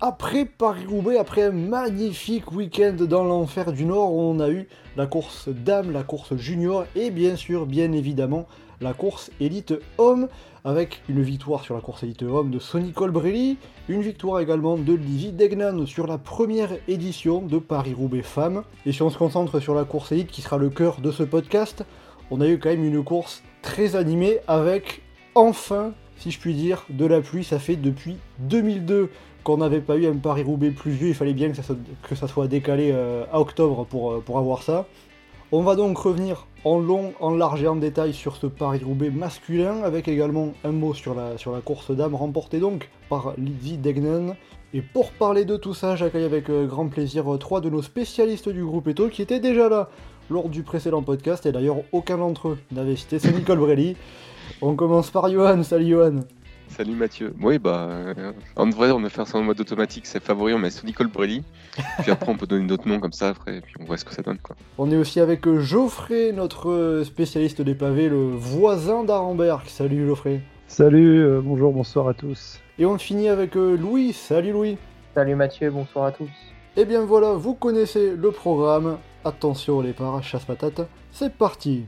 après Paris-Roubaix, après un magnifique week-end dans l'enfer du Nord on a eu la course dame, la course junior et bien sûr, bien évidemment, la course élite homme avec une victoire sur la course élite homme de Sonny Colbrelli, une victoire également de Livy Degnan sur la première édition de Paris-Roubaix femmes. Et si on se concentre sur la course élite qui sera le cœur de ce podcast, on a eu quand même une course très animée avec enfin, si je puis dire, de la pluie. Ça fait depuis 2002 qu'on n'avait pas eu un Paris-Roubaix pluvieux, il fallait bien que ça, soit, décalé euh, à octobre pour, euh, pour avoir ça. On va donc revenir en long, en large et en détail sur ce Paris-Roubaix masculin, avec également un mot sur la, course dame remportée donc par Lizzie Degnan. Et pour parler de tout ça, j'accueille avec euh, grand plaisir trois de nos spécialistes du groupe Eto qui étaient déjà là lors du précédent podcast, et d'ailleurs aucun d'entre eux n'avait cité Sonny Colbrelli. On commence par Johan, salut Johan Salut Mathieu. Oui, bah, euh, en vrai, on va faire ça en mode automatique. C'est favori, on met Sonny Colbrelli. Puis après, on peut donner d'autres noms comme ça, après, et puis on voit ce que ça donne. Quoi. On est aussi avec euh, Geoffrey, notre euh, spécialiste des pavés, le voisin d'Arenberg. Salut Geoffrey. Salut, euh, bonjour, bonsoir à tous. Et on finit avec euh, Louis. Salut Louis. Salut Mathieu, bonsoir à tous. Et bien voilà, vous connaissez le programme. Attention les paras, chasse patate. C'est parti.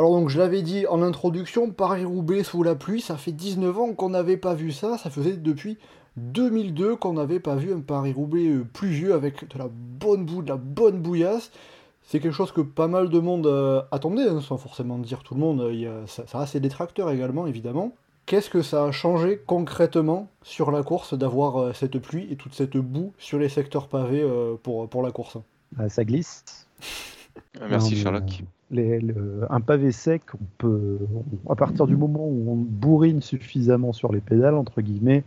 Alors donc je l'avais dit en introduction, Paris-Roubaix sous la pluie, ça fait 19 ans qu'on n'avait pas vu ça, ça faisait depuis 2002 qu'on n'avait pas vu un Paris-Roubaix euh, pluvieux avec de la bonne boue, de la bonne bouillasse. C'est quelque chose que pas mal de monde euh, attendait, hein, sans forcément dire tout le monde, il y a- ça, ça a ses détracteurs également évidemment. Qu'est-ce que ça a changé concrètement sur la course d'avoir euh, cette pluie et toute cette boue sur les secteurs pavés euh, pour, pour la course? Ah, ça glisse. Merci Sherlock. Un pavé sec, on peut, à partir du moment où on bourrine suffisamment sur les pédales, entre guillemets,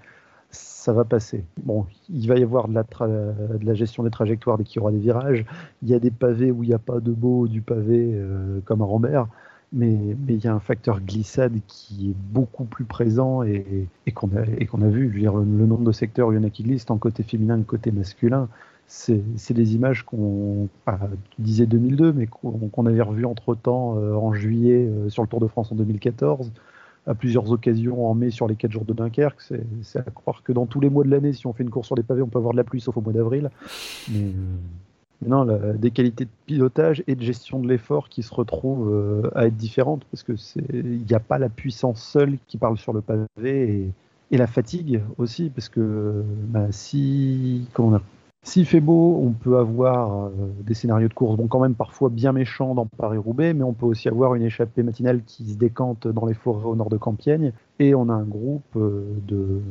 ça va passer. Bon, il va y avoir de la, gestion des trajectoires dès qu'il y aura des virages. Il y a des pavés où il n'y a pas de beau du pavé euh, comme à Rambert, mais, il y a un facteur glissade qui est beaucoup plus présent et, qu'on a, vu. Le, le nombre de secteurs où il y en a qui glissent, tant côté féminin que côté masculin, c'est des images qu'on, ah, tu disais 2002, mais qu'on avait revues entre-temps euh, en juillet euh, sur le Tour de France en 2014, à plusieurs occasions en mai sur les 4 jours de Dunkerque. C'est à croire que dans tous les mois de l'année, si on fait une course sur les pavés, on peut avoir de la pluie, sauf au mois d'avril. Mais, non, des qualités de pilotage et de gestion de l'effort qui se retrouvent euh, à être différentes, parce que c'est- il n'y a pas la puissance seule qui parle sur le pavé et, la fatigue aussi, parce que bah, si, comment s'il fait beau, on peut avoir euh, des scénarios de course, bon, quand même parfois bien méchants dans Paris-Roubaix, mais on peut aussi avoir une échappée matinale qui se décante dans les forêts au nord de Compiègne. Et on a un groupe euh, de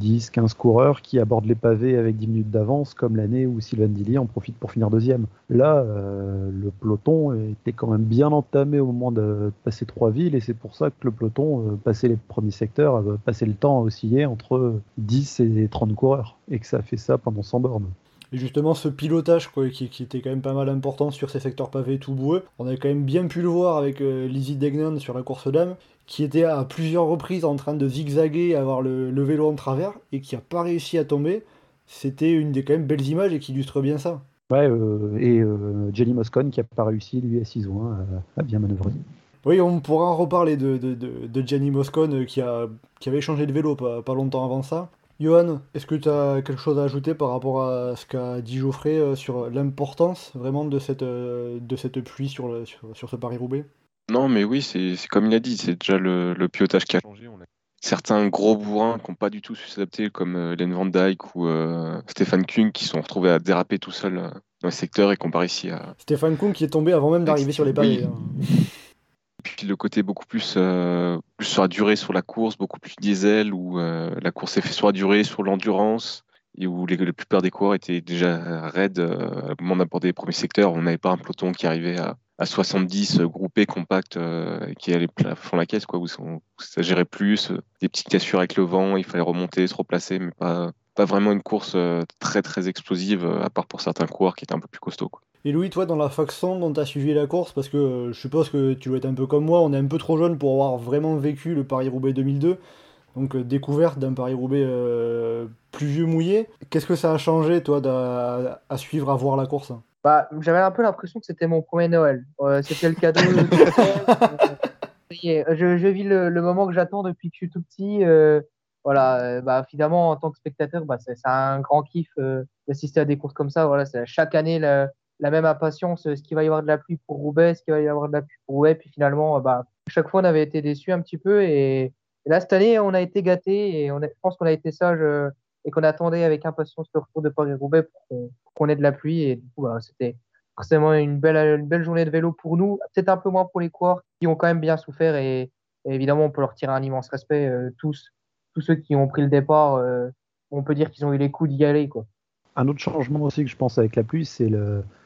10-15 coureurs qui abordent les pavés avec 10 minutes d'avance, comme l'année où Sylvain Dilly en profite pour finir deuxième. Là, euh, le peloton était quand même bien entamé au moment de passer trois villes, et c'est pour ça que le peloton, passé les premiers secteurs, passé le temps à osciller entre 10 et 30 coureurs, et que ça a fait ça pendant 100 bornes. Et justement, ce pilotage quoi, qui, qui était quand même pas mal important sur ces secteurs pavés tout boueux, on avait quand même bien pu le voir avec euh, Lizzie Degnan sur la course dame, qui était à plusieurs reprises en train de zigzaguer, avoir le, le vélo en travers, et qui a pas réussi à tomber. C'était une des quand même belles images et qui illustre bien ça. Ouais, euh, et euh, Jenny Moscone qui a pas réussi, lui, à 6 ou 1, à, à bien manœuvrer. Oui, on pourra en reparler de, de, de, de Gianni Moscone euh, qui, a, qui avait changé de vélo pas, pas longtemps avant ça. Johan, est-ce que tu as quelque chose à ajouter par rapport à ce qu'a dit Geoffrey euh, sur l'importance vraiment de cette, euh, de cette pluie sur, le, sur, sur ce Paris-Roubaix? Non, mais oui, c'est comme il a dit, c'est déjà le, le pilotage qui a changé. On a certains gros bourrins qui n'ont pas du tout su s'adapter, comme euh, Len Van Dyke ou euh, Stéphane Kuhn, qui sont retrouvés à déraper tout seuls euh, dans le secteur et pas réussi à, Stéphane Kuhn qui est tombé avant même d'arriver sur les. Oui. hein. puis le côté beaucoup plus, euh, plus sur la durée sur la course, beaucoup plus diesel, où euh, la course est faite sur la durée, sur l'endurance, et où la plupart des coureurs étaient déjà raides euh, au moment d'aborder les premiers secteurs. On n'avait pas un peloton qui arrivait à, à 70 euh, groupés, compacts, euh, qui allait à fond la caisse, quoi, où, ça gérait plus, des petites cassures avec le vent, il fallait remonter, se replacer, mais pas, vraiment une course très très explosive, à part pour certains coureurs qui étaient un peu plus costauds. Et Louis, toi, dans la faction dont tu as suivi la course, parce que je suppose que tu dois être un peu comme moi, on est un peu trop jeune pour avoir vraiment vécu le Paris-Roubaix 2002, donc découverte d'un Paris-Roubaix plus vieux mouillé. Qu'est-ce que ça a changé, toi, à suivre, à voir la course? Bah, J'avais un peu l'impression que c'était mon premier Noël. c'était le cadeau. je, je, vis le, moment que j'attends depuis que je suis tout petit. Euh, voilà, euh, bah, finalement, en tant que spectateur, bah, c'est un grand kiff euh, d'assister à des courses comme ça. Voilà, chaque année la, la même impatience. Est-ce qu'il va y avoir de la pluie pour Roubaix Est-ce qu'il va y avoir de la pluie pour Roubaix Puis finalement, bah, chaque fois, on avait été déçus un petit peu. Et, là, cette année, on a été gâtés et on je pense qu'on a été sage et qu'on attendait avec impatience le retour de Paris-Roubaix pour qu'on ait de la pluie. Et du coup, bah, c'était forcément une belle, une belle journée de vélo pour nous, peut-être un peu moins pour les coureurs qui ont quand même bien souffert. Et, évidemment, on peut leur tirer un immense respect, euh, tous, tous ceux qui ont pris le départ. Euh, on peut dire qu'ils ont eu les coups d'y aller. Quoi. Un autre changement aussi que je pense avec la pluie, c'est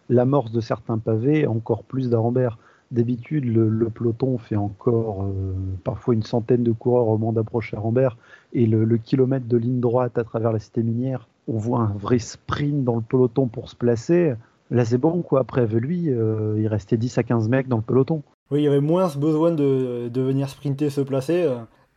l'amorce de certains pavés, encore plus d'Arambert. D'habitude, le, peloton fait encore euh, parfois une centaine de coureurs au moment d'approcher Rambert. Et le, kilomètre de ligne droite à travers la cité minière, on voit un vrai sprint dans le peloton pour se placer. Là, c'est bon, quoi. Après lui, euh, il restait 10 à 15 mecs dans le peloton. Oui, il y avait moins besoin de, de venir sprinter, se placer.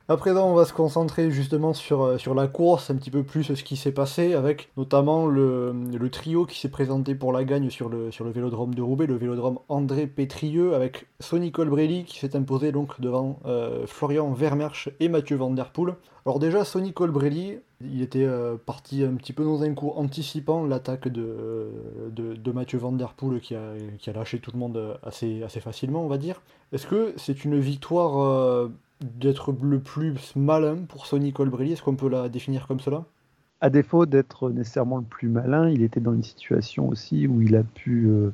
À présent, on va se concentrer justement sur, euh, sur la course, un petit peu plus ce qui s'est passé, avec notamment le, trio qui s'est présenté pour la gagne sur le, sur le vélodrome de Roubaix, le vélodrome André Pétrieux, avec Sonny Colbrelli qui s'est imposé donc devant euh, Florian Vermersch et Mathieu Van Der Poel. Alors déjà, Sonny Colbrelli, il était euh, parti un petit peu dans un coup anticipant l'attaque de, de, Mathieu Van Der Poel qui a, qui a lâché tout le monde assez, assez facilement, on va dire. Est-ce que c'est une victoire d'être le plus malin pour Sonny Colbrelli Est-ce qu'on peut la définir comme cela? À défaut d'être nécessairement le plus malin, il était dans une situation aussi où il a pu euh,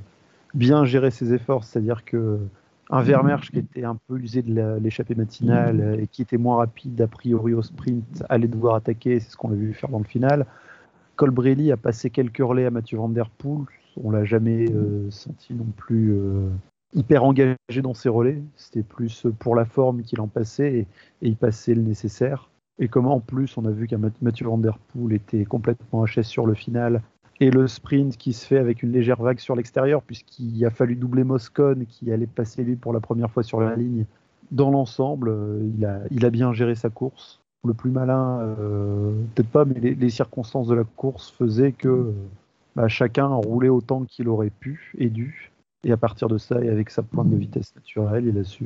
bien gérer ses efforts, c'est-à-dire que un qui était un peu usé de l'échappée matinale et qui était moins rapide a priori au sprint allait devoir attaquer, c'est ce qu'on a vu faire dans le final. Colbrelli a passé quelques relais à Mathieu Van Der Poel, on l'a jamais euh, senti non plus euh, hyper engagé dans ses relais. C'était plus pour la forme qu'il en passait et, il passait le nécessaire. Et comment en plus on a vu qu'un Mathieu Van était complètement HS sur le final et le sprint qui se fait avec une légère vague sur l'extérieur puisqu'il a fallu doubler Moscone qui allait passer lui pour la première fois sur la ligne. Dans l'ensemble, euh, il a, bien géré sa course. Le plus malin, euh, peut-être pas, mais les, circonstances de la course faisaient que bah, chacun roulait autant qu'il aurait pu et dû. Et à partir de ça, et avec sa pointe de vitesse naturelle, il a su,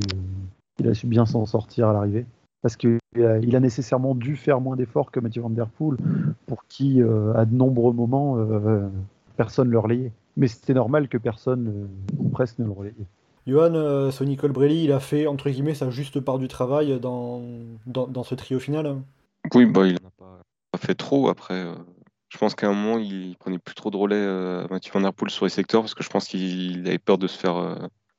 il a su bien s'en sortir à l'arrivée. Parce qu'il a, il a nécessairement dû faire moins d'efforts que Mathieu Van Der Poel, pour qui, euh, à de nombreux moments, euh, personne ne le relayait. Mais c'était normal que personne, ou presque, ne le relayait. Johan, euh, Sonny Colbrelli, il a fait, entre guillemets, sa juste part du travail dans, dans, dans ce trio final Oui, bah, il n'a pas, fait trop. Après, je pense qu'à un moment, il prenait plus trop de relais euh, Mathieu Van Der Poel sur les secteurs parce que je pense qu'il avait peur de se faire euh,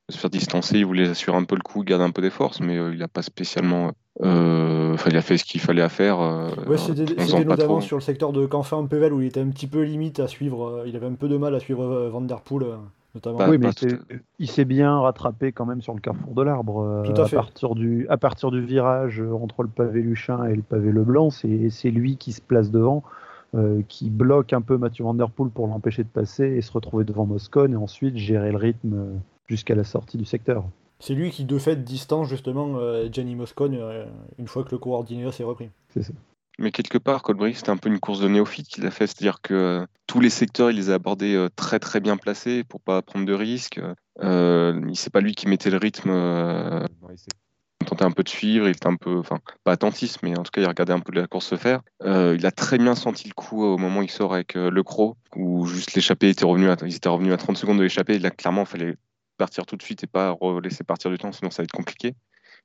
se faire distancer. Il voulait assurer un peu le coup, garder un peu des forces, mais euh, il n'a pas spécialement. Enfin, il a fait ce qu'il fallait à faire. ouais, c'était notamment sur le secteur de Canfin-Pével où il était un petit peu limite à suivre. il avait un peu de mal à suivre Van Der Poel. Notamment. oui, mais il s'est bien rattrapé quand même sur le carrefour de l'arbre. Tout à, fait. Partir du, à partir du virage entre le pavé Luchin et le pavé Leblanc, c'est lui qui se place devant. Euh, qui bloque un peu Mathieu Van Der Poel pour l'empêcher de passer et se retrouver devant Moscone et ensuite gérer le rythme euh, jusqu'à la sortie du secteur. C'est lui qui de fait distance justement euh, Gianni Moscone une fois que le d'Ineos s'est repris. C'est ça. Mais quelque part, Colbry, c'était un peu une course de néophyte qu'il a fait, c'est-à-dire que tous les secteurs, il les a abordés très très bien placés pour pas prendre de risques. Euh, c'est pas lui qui mettait le rythme dans les secteurs tentait un peu de suivre, il était un peu, enfin, pas attentiste, mais en tout cas, il regardait un peu la course se faire. Euh, il a très bien senti le coup au moment où il sort avec euh, le Croc, où juste l'échappée était revenu, à, ils étaient revenus à 30 secondes de l'échappée. Là, clairement, il fallait partir tout de suite et pas laisser partir du temps, sinon ça va être compliqué.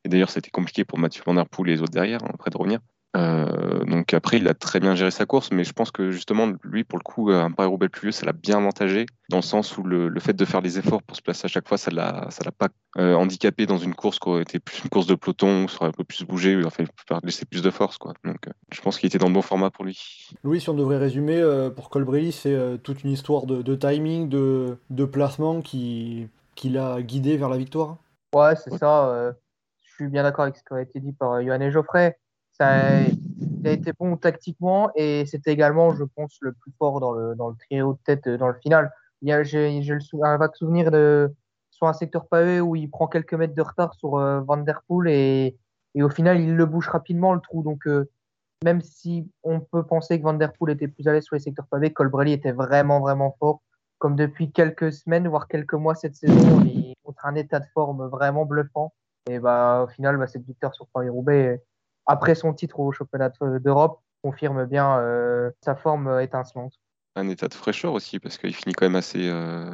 Et d'ailleurs, c'était compliqué pour Mathieu Van Der et les autres derrière, hein, après de revenir. Euh, donc après, il a très bien géré sa course, mais je pense que justement, lui, pour le coup, un Paris-Roubaix plus vieux, ça l'a bien avantagé, dans le sens où le, fait de faire les efforts pour se placer à chaque fois, ça l'a, ça l'a pas euh, handicapé dans une course qui aurait été plus une course de peloton, où ça aurait un peu plus bougé, enfin, laisser plus de force, quoi. Donc, euh, je pense qu'il était dans le bon format pour lui. Louis, si on devrait résumer, pour Colbrelli, c'est toute une histoire de, timing, de, de placement qui, qui l'a guidé vers la victoire? Ouais, c'est ça. je suis bien d'accord avec ce qui a été dit par Johan et Geoffrey Il a été bon tactiquement et c'était également, je pense, le plus fort dans le, dans le trio de tête dans le final. J'ai, un vague souvenir de, sur un secteur pavé où il prend quelques mètres de retard sur euh, et, et au final, il le bouge rapidement le trou. Donc, euh, même si on peut penser que Van était plus à l'aise sur les secteurs pavés, Colbrelli était vraiment, vraiment fort. Comme depuis quelques semaines, voire quelques mois cette saison, il montre un état de forme vraiment bluffant. Et bah, au final, bah, cette victoire sur Paris-Roubaix, après son titre au championnat d'Europe, confirme bien euh, sa forme étincelante. Un état de fraîcheur aussi, parce qu'il finit quand même assez, euh,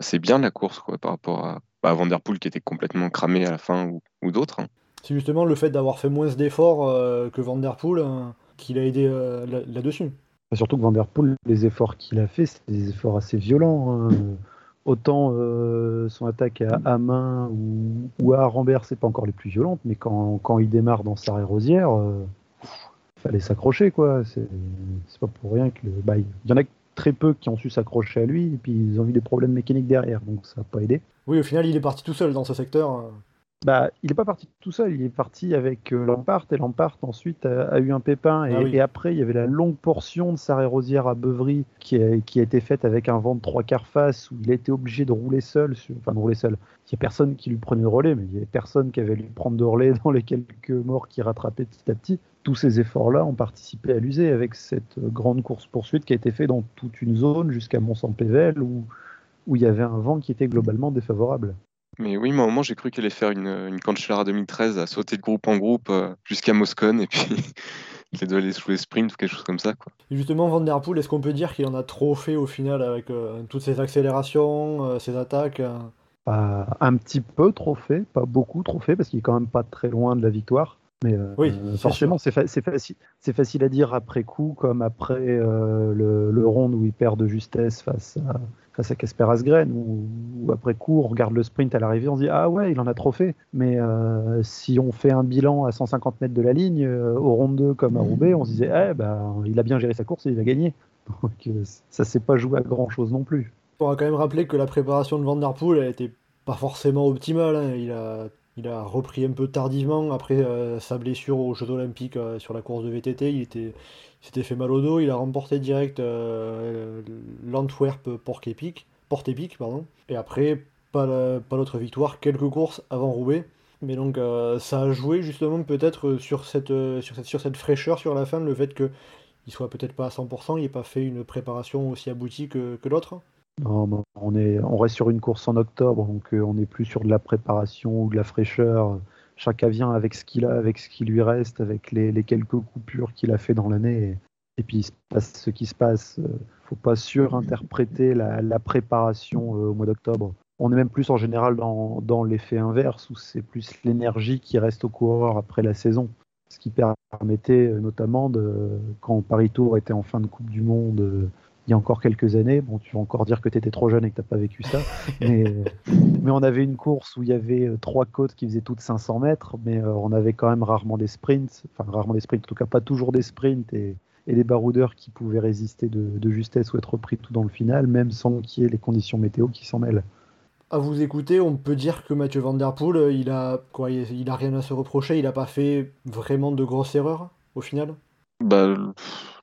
assez bien la course quoi, par rapport à, bah, à Van Der Poel qui était complètement cramé à la fin ou, ou d'autres. hein. C'est justement le fait d'avoir fait moins d'efforts euh, que Van Der Poel euh, qui l'a aidé euh, là- là-dessus. Surtout que Van Der Poel, les efforts qu'il a fait, c'est des efforts assez violents. hein. Autant euh, son attaque à, à ou, à Rambert, c'est pas encore les plus violentes, mais quand, il démarre dans sa rosière, euh, fallait s'accrocher quoi. C'est pas pour rien que le- bah, y en a très peu qui ont su s'accrocher à lui et puis ils ont eu des problèmes mécaniques derrière, donc ça n'a pas aidé. Oui, au final, il est parti tout seul dans ce secteur. Bah, il n'est pas parti tout seul, il est parti avec euh, Lampard et Lampard ensuite a, a eu un pépin et, Ah oui. et après il y avait la longue portion de Sarre Rosière à Beuvry qui a, qui a été faite avec un vent de trois quarts face où il a été obligé de rouler seul, sur- enfin de rouler seul. Il n'y a personne qui lui prenait le relais, mais il y avait personne qui avait lui prendre de relais dans les quelques morts qui rattrapaient petit à petit. Tous ces efforts-là ont participé à l'user avec cette euh, grande course-poursuite qui a été faite dans toute une zone jusqu'à Mont-Saint-Pével où, où il y avait un vent qui était globalement défavorable. Mais oui, mais à un moment, j'ai cru qu'il allait faire une, une Cancellara 2013 à sauter de groupe en groupe euh, jusqu'à Moscone et puis il doit aller sous les sprints ou quelque chose comme ça. Quoi. Et justement, Van Der Poel, est-ce qu'on peut dire qu'il en a trop fait au final avec euh, toutes ses accélérations, euh, ses attaques euh Pas un petit peu trop fait, pas beaucoup trop fait, parce qu'il est quand même pas très loin de la victoire. Mais euh, Oui, euh, forcément, c'est fa- c'est facile, c'est facile à dire après coup, comme après euh, le, le round où il perd de justesse face à face à Casper Asgren, ou, ou après coup, on regarde le sprint à l'arrivée, on se dit ah ouais, il en a trop fait. Mais euh, si on fait un bilan à 150 mètres de la ligne, euh, au round 2 comme à Roubaix, on se disait eh ben, il a bien géré sa course et il a gagné. Donc euh, ça s'est pas joué à grand chose non plus. On va quand même rappeler que la préparation de Van Der Poel, elle était pas forcément optimale. hein. Il, a, il a repris un peu tardivement après euh, sa blessure aux Jeux Olympiques euh, sur la course de VTT. Il était, il s'était fait mal au dos. Il a remporté direct euh, l'Antwerp Porte Épique. Et après, pas, la- pas l'autre victoire, quelques courses avant Roubaix. Mais donc ça a joué justement peut-être sur cette, sur, cette, fraîcheur sur la fin, le fait que il soit peut-être pas à 100%, il n'ait pas fait une préparation aussi aboutie que l'autre. Mais on, est, on reste sur une course en octobre, donc euh, on n'est plus sur de la préparation ou de la fraîcheur. Chacun vient avec ce qu'il a, avec ce qui lui reste, avec les, quelques coupures qu'il a fait dans l'année. Et, puis il se passe ce qui se passe. Euh, faut pas surinterpréter la, la préparation euh, au mois d'octobre. On est même plus en général dans, dans l'effet inverse, où c'est plus l'énergie qui reste au coureur après la saison. Ce qui permettait notamment, de, quand Paris Tour était en fin de Coupe du Monde, il y a encore quelques années, bon, tu vas encore dire que tu étais trop jeune et que tu n'as pas vécu ça, mais, mais on avait une course où il y avait euh, trois côtes qui faisaient toutes 500 mètres, mais euh, on avait quand même rarement des sprints, enfin rarement des sprints, en tout cas pas toujours des sprints, et, et des baroudeurs qui pouvaient résister de, de justesse ou être pris tout dans le final, même sans qu'il y ait les conditions météo qui s'en mêlent. À vous écouter, on peut dire que Mathieu Van Der Poel, euh, il a quoi, il a rien à se reprocher, il n'a pas fait vraiment de grosses erreurs au final? Bah,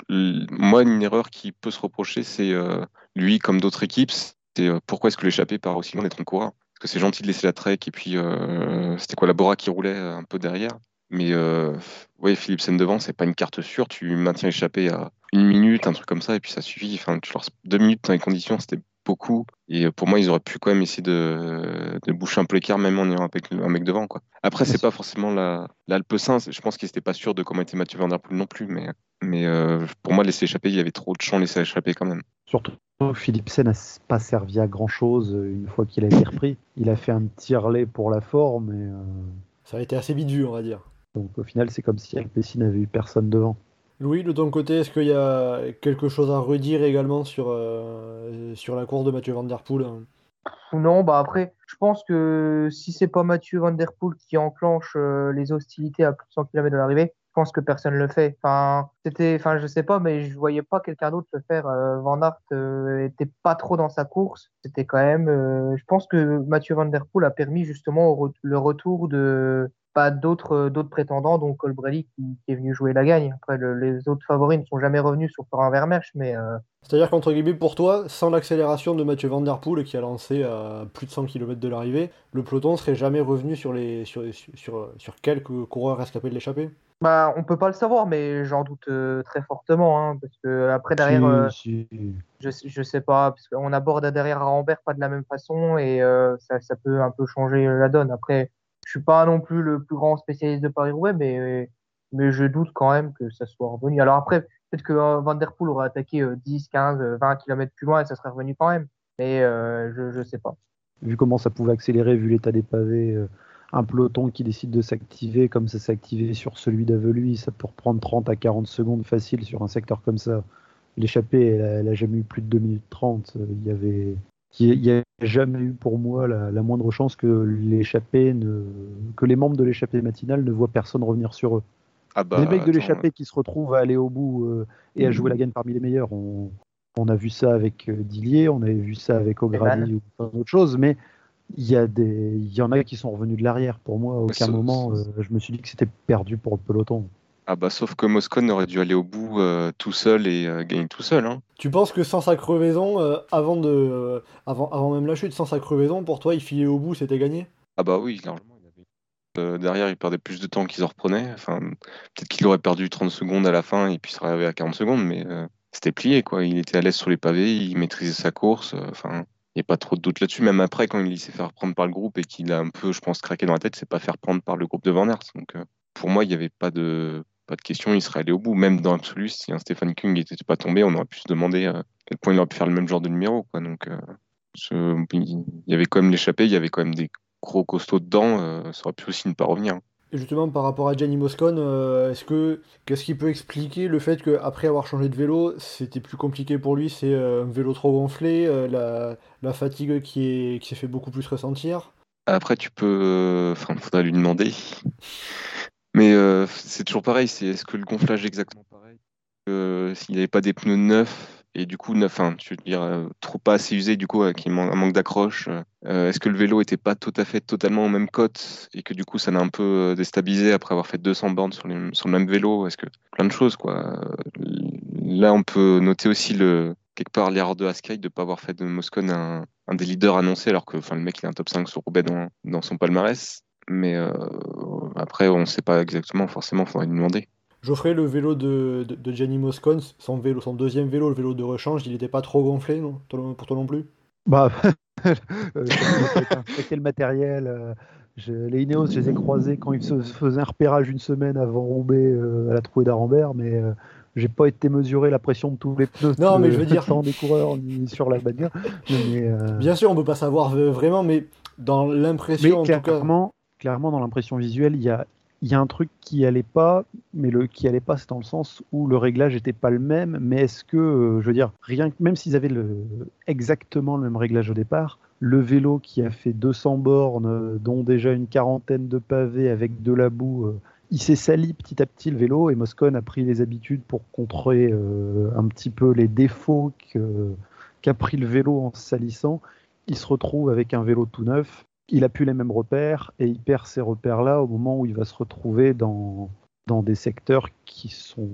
moi, une erreur qui peut se reprocher, c'est euh, lui, comme d'autres équipes, c'est euh, pourquoi est-ce que l'échappée part aussi loin d'être un coureur? Parce que c'est gentil de laisser la trek et puis euh, c'était quoi la Bora qui roulait un peu derrière? Mais euh, ouais, Philipsen devant, c'est pas une carte sûre. Tu maintiens l'échappée à une minute, un truc comme ça, et puis ça suffit. Enfin, deux minutes dans les conditions, c'était beaucoup. Et euh, pour moi, ils auraient pu quand même essayer de, de boucher un peu l'écart, même en ayant avec un mec devant. Quoi. Après, c'est pas forcément la l'Alpecin. Je pense qu'ils n'étaient pas sûrs de comment était Mathieu Van Der Poel non plus. Mais, mais euh, pour moi, laisser échapper, il y avait trop de champs laissés échapper quand même. Surtout, Philipsen n'a pas servi à grand chose une fois qu'il a été repris. Il a fait un petit relais pour la forme, et, euh, Ça a été assez vite vu, on va dire. donc au final, c'est comme si Alpecin n'avait eu personne devant. Louis, de ton côté, est-ce qu'il y a quelque chose à redire également sur, euh, sur la course de Mathieu Van Der Poel hein non, bah après, je pense que si c'est pas Mathieu Van Der Poel qui enclenche euh, les hostilités à plus de 100 km de l'arrivée, je pense que personne le fait. Enfin, c'était, enfin, je sais pas, mais je voyais pas quelqu'un d'autre le faire. Euh, Van Aert euh, était pas trop dans sa course. C'était quand même, je pense que Mathieu Van Der Poel a permis justement le retour de pas d'autres d'autres prétendants, donc Colbrelli qui, qui est venu jouer la gagne. Après, le- les autres favoris ne sont jamais revenus sur Florian Vermersch, mais euh, C'est-à-dire qu'entre guillemets, pour toi, sans l'accélération de Mathieu Van Der Poel qui a lancé à plus de 100 km de l'arrivée, le peloton serait jamais revenu sur, les, sur, sur, sur, sur quelques coureurs rescapés de l'échappée? Bah, on peut pas le savoir, mais j'en doute euh, très fortement, hein, parce que après derrière, Si, euh, si. je, je sais pas, parce qu'on aborde derrière à Rambert pas de la même façon et euh, ça, ça peut un peu changer la donne. Après, je suis pas non plus le plus grand spécialiste de Paris-Roubaix, mais, je doute quand même que ça soit revenu. Alors après, peut-être que Van Der aurait attaqué euh, 10, 15, euh, 20 km plus loin et ça serait revenu quand même, mais euh, je, je sais pas. Vu comment ça pouvait accélérer, vu l'état des pavés, euh, un peloton qui décide de s'activer comme ça s'est activé sur celui d'Aveluy, ça peut reprendre 30 à 40 secondes facile sur un secteur comme ça. L'échappée, elle, a- elle a jamais eu plus de 2 minutes 30. euh, Il y avait. Il n'y a jamais eu pour moi la, la moindre chance que l'échappée ne, que les membres de l'échappée matinale ne voient personne revenir sur eux. Ah bah, les mecs de l'échappée qui se retrouvent à aller au bout euh, et à jouer la gagne parmi les meilleurs. On, on a vu ça avec euh, Dillier, on avait vu ça avec O'Grady ou plein d'autres choses, mais il y, a des, il y en a qui sont revenus de l'arrière. Pour moi, à aucun ça- moment, euh, je me suis dit que c'était perdu pour le peloton. Ah bah sauf que Moscone aurait dû aller au bout euh, tout seul et euh, gagner tout seul. Hein. Tu penses que sans sa crevaison, euh, avant, de, avant, avant même la chute, sans sa crevaison, pour toi, il filait au bout, c'était gagné? Ah bah oui, largement. il avait- derrière, il perdait plus de temps qu'ils en reprenaient. Enfin, peut-être qu'il aurait perdu 30 secondes à la fin et puis il serait arrivé à 40 secondes, mais c'était plié quoi. Il était à l'aise sur les pavés, il maîtrisait sa course. Enfin, il n'y a pas trop de doute là-dessus. Même après, quand il s'est fait reprendre par le groupe et qu'il a un peu, je pense, craqué dans la tête, c'est pas faire prendre par le groupe de Van Aert. Donc euh, pour moi, il n'y avait pas de pas de question, il serait allé au bout. Même dans l'absolu, si un Stéphane Kung n'était pas tombé, on aurait pu se demander euh, à quel point il aurait pu faire le même genre de numéro. Quoi. Donc euh, il y avait quand même l'échappée, il y avait quand même des gros costauds dedans, euh, ça aurait pu aussi ne pas revenir. Et justement, par rapport à Gianni Moscone, euh, est-ce que qu'est-ce qui peut expliquer le fait qu'après avoir changé de vélo, c'était plus compliqué pour lui C'est un vélo trop gonflé, la, la fatigue qui est qui s'est fait beaucoup plus ressentir? Après, tu peux. Enfin, faudrait lui demander. Mais euh, c'est toujours pareil, c'est est-ce que le gonflage est exactement pareil Euh, S'il n'y avait pas des pneus neufs, et du coup, neuf, tu veux dire, euh, trop pas assez usé, du coup, avec un man- un manque d'accroche, est-ce que le vélo était pas tout à fait totalement aux mêmes côtes, et que du coup, ça l'a un peu déstabilisé après avoir fait 200 bornes sur, sur le même vélo? Est-ce que. Plein de choses, quoi. Là, on peut noter aussi le. Quelque part, l'erreur de Askai de ne pas avoir fait de Moscone un, des leaders annoncés, alors que le mec, il a un top 5 sur Roubaix dans son palmarès. Mais euh, après, on ne sait pas exactement, forcément, il faudrait lui demander. Geoffrey, le vélo de, de, de Gianni Moscone, son vélo, son deuxième vélo, le vélo de rechange, il n'était pas trop gonflé non pour toi non plus? Bah, euh, quel matériel euh, je- Les Ineos, je les ai croisés quand ils se faisaient un repérage une semaine avant Roubaix euh, à la trouée d'Arambert, mais euh, j'ai pas été mesurer la pression de tous les pneus Non, mais je veux euh, dire- tant des coureurs ni sur la. Mais, euh, Bien sûr, on peut pas savoir euh, vraiment, mais dans l'impression, en tout cas. clairement, clairement, dans l'impression visuelle, il y a, un truc qui allait pas, mais le qui allait pas, c'est dans le sens où le réglage était pas le même. Mais est-ce que, euh, je veux dire, rien que même s'ils avaient exactement le même réglage au départ, le vélo qui a fait 200 bornes, euh, dont déjà une quarantaine de pavés avec de la boue, euh, il s'est sali petit à petit le vélo et Moscone a pris les habitudes pour contrer un petit peu les défauts qu'a pris le vélo en se salissant. Il se retrouve avec un vélo tout neuf il a plus les mêmes repères et il perd ces repères-là au moment où il va se retrouver dans, dans des secteurs qui sont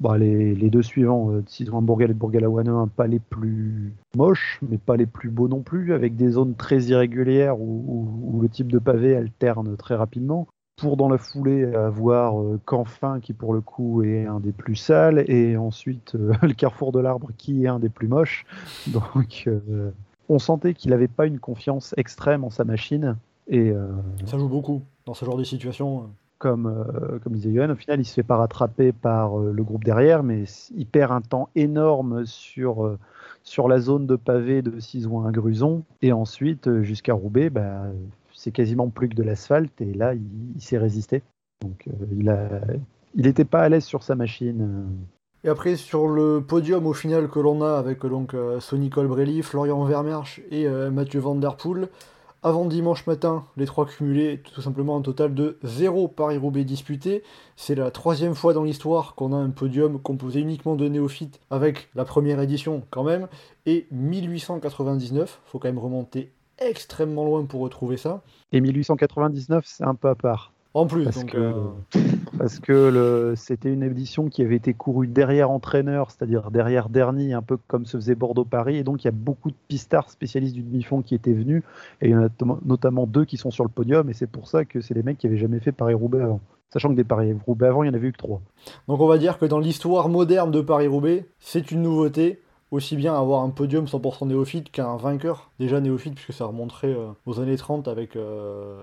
bah, les, les deux suivants, euh, Bourgal et Bourgalawane, un pas les plus moches, mais pas les plus beaux non plus, avec des zones très irrégulières où, où- où le type de pavé alterne très rapidement. Pour dans la foulée avoir euh, Canfin qui pour le coup est un des plus sales et ensuite euh, le Carrefour de l'Arbre qui est un des plus moches. Donc euh, on sentait qu'il n'avait pas une confiance extrême en sa machine. Et euh, Ça joue beaucoup dans ce genre de situation. comme, euh, comme disait Johan, au final, il se fait pas rattraper par euh, le groupe derrière, mais il perd un temps énorme sur, sur la zone de pavé de Cisoin à Gruson. Et ensuite, jusqu'à Roubaix, bah, c'est quasiment plus que de l'asphalte. Et là, il, il s'est résisté. Donc. Il n'était pas à l'aise sur sa machine. Euh. Et après, sur le podium au final que l'on a avec donc euh, Sonny Colbrelli, Florian Vermersch et euh, Mathieu Van Der Poel, avant dimanche matin, les trois cumulés, tout simplement un total de 0 Paris-Roubaix disputé. C'est la troisième fois dans l'histoire qu'on a un podium composé uniquement de néophytes avec la première édition quand même. Et 1899, faut quand même remonter extrêmement loin pour retrouver ça. Et 1899, c'est un peu à part. En plus, Parce donc, que, euh, parce que le- c'était une édition qui avait été courue derrière entraîneur, c'est-à-dire derrière dernier, un peu comme se faisait Bordeaux-Paris. Et donc, il y a beaucoup de pistards spécialistes du demi-fond qui étaient venus. Et il y en a notamment- deux qui sont sur le podium. Et c'est pour ça que c'est des mecs qui avaient jamais fait Paris-Roubaix avant. Sachant que des Paris-Roubaix avant, il y en avait eu que trois. donc on va dire que dans l'histoire moderne de Paris-Roubaix, c'est une nouveauté. Aussi bien avoir un podium 100% néophyte qu'un vainqueur déjà néophyte, puisque ça remonterait euh, aux années 30 avec euh,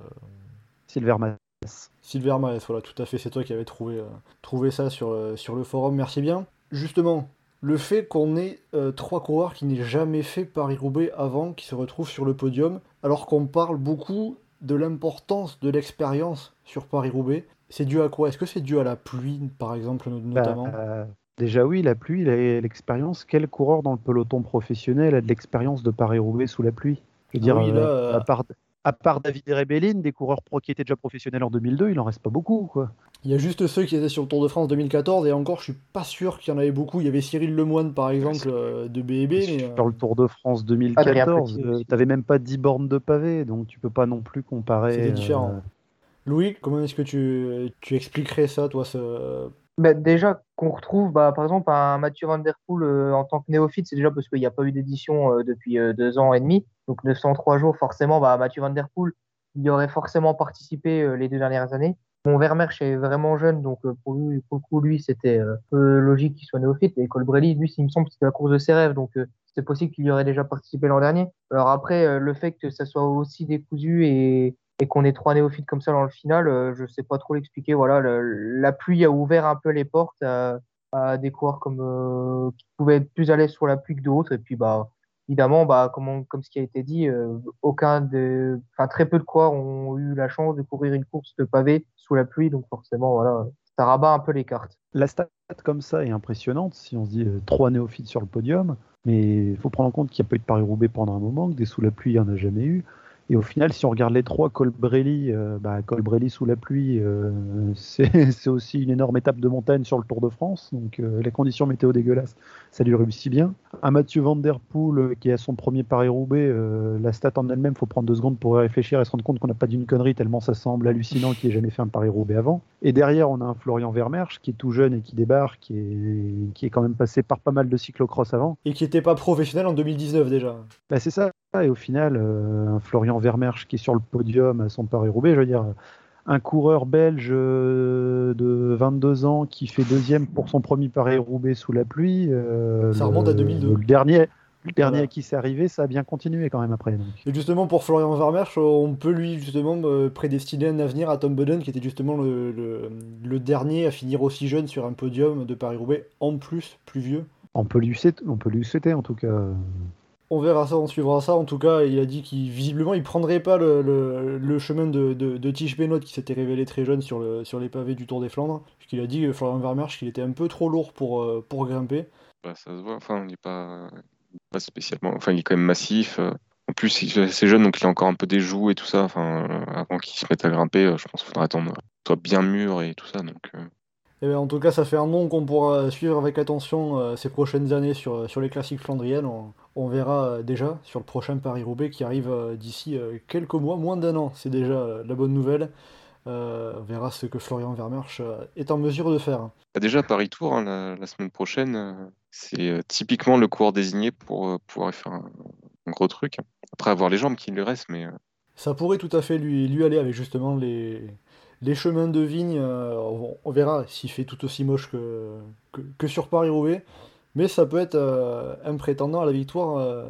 Silver Mass. Silver Maes, voilà, tout à fait, c'est toi qui avais trouvé, euh, trouvé ça sur, euh, sur le forum, merci bien. Justement, le fait qu'on ait euh, trois coureurs qui n'aient jamais fait Paris-Roubaix avant, qui se retrouvent sur le podium, alors qu'on parle beaucoup de l'importance de l'expérience sur Paris-Roubaix, c'est dû à quoi? Est-ce que c'est dû à la pluie, par exemple, notamment Bah, euh, déjà, oui, la pluie, l'expérience. Quel coureur dans le peloton professionnel a de l'expérience de Paris-Roubaix sous la pluie? Je veux Ah dire, oui, là, à, part, à part David Rebellin, des coureurs pro qui étaient déjà professionnels en 2002, il en reste pas beaucoup. Quoi. Il y a juste ceux qui étaient sur le Tour de France 2014, et encore, je suis pas sûr qu'il y en avait beaucoup. Il y avait Cyril Lemoine, par exemple, euh, de BEB, mais... euh, Sur le Tour de France Adrien 2014, Petit euh, t'avais même pas 10 bornes de pavé, donc tu peux pas non plus comparer. C'était euh, différent. Louis, comment est-ce que tu, tu expliquerais ça, toi, ce... Bah, déjà qu'on retrouve bah, par exemple un Mathieu Van Der Poel euh, en tant que néophyte, c'est déjà parce qu'il n'y a pas eu d'édition euh, depuis euh, deux ans et demi. Donc 903 jours, forcément, bah, Mathieu Van Der Poel, il aurait forcément participé les deux dernières années. Mon Vermeersch est vraiment jeune, donc pour lui, pour le coup, lui, c'était peu logique qu'il soit néophyte. Et Colbrelli, lui, il me semble c'était la course de ses rêves, donc c'est possible qu'il y aurait déjà participé l'an dernier. Alors après, le fait que ça soit aussi décousu et, et qu'on ait trois néophytes comme ça dans le final, euh, je sais pas trop l'expliquer. Voilà, la pluie a ouvert un peu les portes à, des coureurs comme euh, qui pouvaient être plus à l'aise sur la pluie que d'autres. Et puis bah évidemment, bah comme comme ce qui a été dit, euh, aucun de, très peu de coureurs ont eu la chance de courir une course de pavé sous la pluie, donc forcément voilà, ça rabat un peu les cartes. La stat comme ça est impressionnante si on se dit trois néophytes sur le podium, mais il faut prendre en compte qu'il n'y a pas eu de Paris-Roubaix pendant un moment, que des sous la pluie, il n'y en a jamais eu. Et au final, si on regarde les trois, Colbrelli, euh, bah, Colbrelli sous la pluie, euh, c'est aussi une énorme étape de montagne sur le Tour de France, donc euh, les conditions météo dégueulasses, ça lui réussit bien. Un Mathieu Van Der Poel euh, qui a son premier Paris-Roubaix, la stat en elle-même, faut prendre deux secondes pour y réfléchir et se rendre compte qu'on n'a pas dit une connerie tellement ça semble hallucinant qu'il ait jamais fait un Paris-Roubaix avant. Et derrière, on a un Florian Vermeersch qui est tout jeune et qui débarque, qui est, qui est quand même passé par pas mal de cyclocross avant. Et qui n'était pas professionnel en 2019 déjà. Bah, c'est ça. Et au final, euh, un Florian Vermeersch qui est sur le podium à son Paris-Roubaix, je veux dire, un coureur belge euh, de 22 ans qui fait deuxième pour son premier Paris-Roubaix sous la pluie. euh, Ça le- remonte à 2002. Le dernier, le dernier Voilà. à qui c'est arrivé, ça a bien continué quand même après. donc. Et justement, pour Florian Vermeersch, on peut lui justement prédestiner un avenir à Tom Budden, qui était justement le, le- le dernier à finir aussi jeune sur un podium de Paris-Roubaix, en plus, plus vieux. On peut lui souhaiter, on peut lui souhaiter en tout cas. On verra ça, on suivra ça. En tout cas, il a dit qu'il visiblement il prendrait pas le, chemin de, Tige Benoît qui s'était révélé très jeune sur, le, sur les pavés du Tour des Flandres. Puisqu'il a dit, Florian Vermeersch, qu'il était un peu trop lourd pour, euh, pour grimper. Bah, ça se voit. Enfin, il n'est pas, spécialement. Enfin, il est quand même massif. euh. En plus, il est assez jeune, donc il a encore un peu des joues et tout ça. Enfin, euh, avant qu'il se mette à grimper, je pense qu'il faudra attendre qu'il soit bien mûr et tout ça. Donc, Eh bien, en tout cas, ça fait un nom qu'on pourra suivre avec attention euh, ces prochaines années sur, sur les classiques flandriennes. On, on verra euh, déjà sur le prochain Paris-Roubaix qui arrive euh, d'ici euh, quelques mois, moins d'un an. C'est déjà euh, la bonne nouvelle. Euh, on verra ce que Florian Vermeersch euh, est en mesure de faire. bah, déjà, Paris Tour, hein, la, la semaine prochaine, euh, c'est euh, typiquement le coureur désigné pour euh, pouvoir faire un, un gros truc. Après, avoir les jambes qui lui restent, mais euh, Ça pourrait tout à fait lui, lui aller avec justement les, les chemins de vigne. euh, on, verra s'il fait tout aussi moche que, sur Paris-Roubaix. Mais ça peut être euh, un prétendant à la victoire, euh,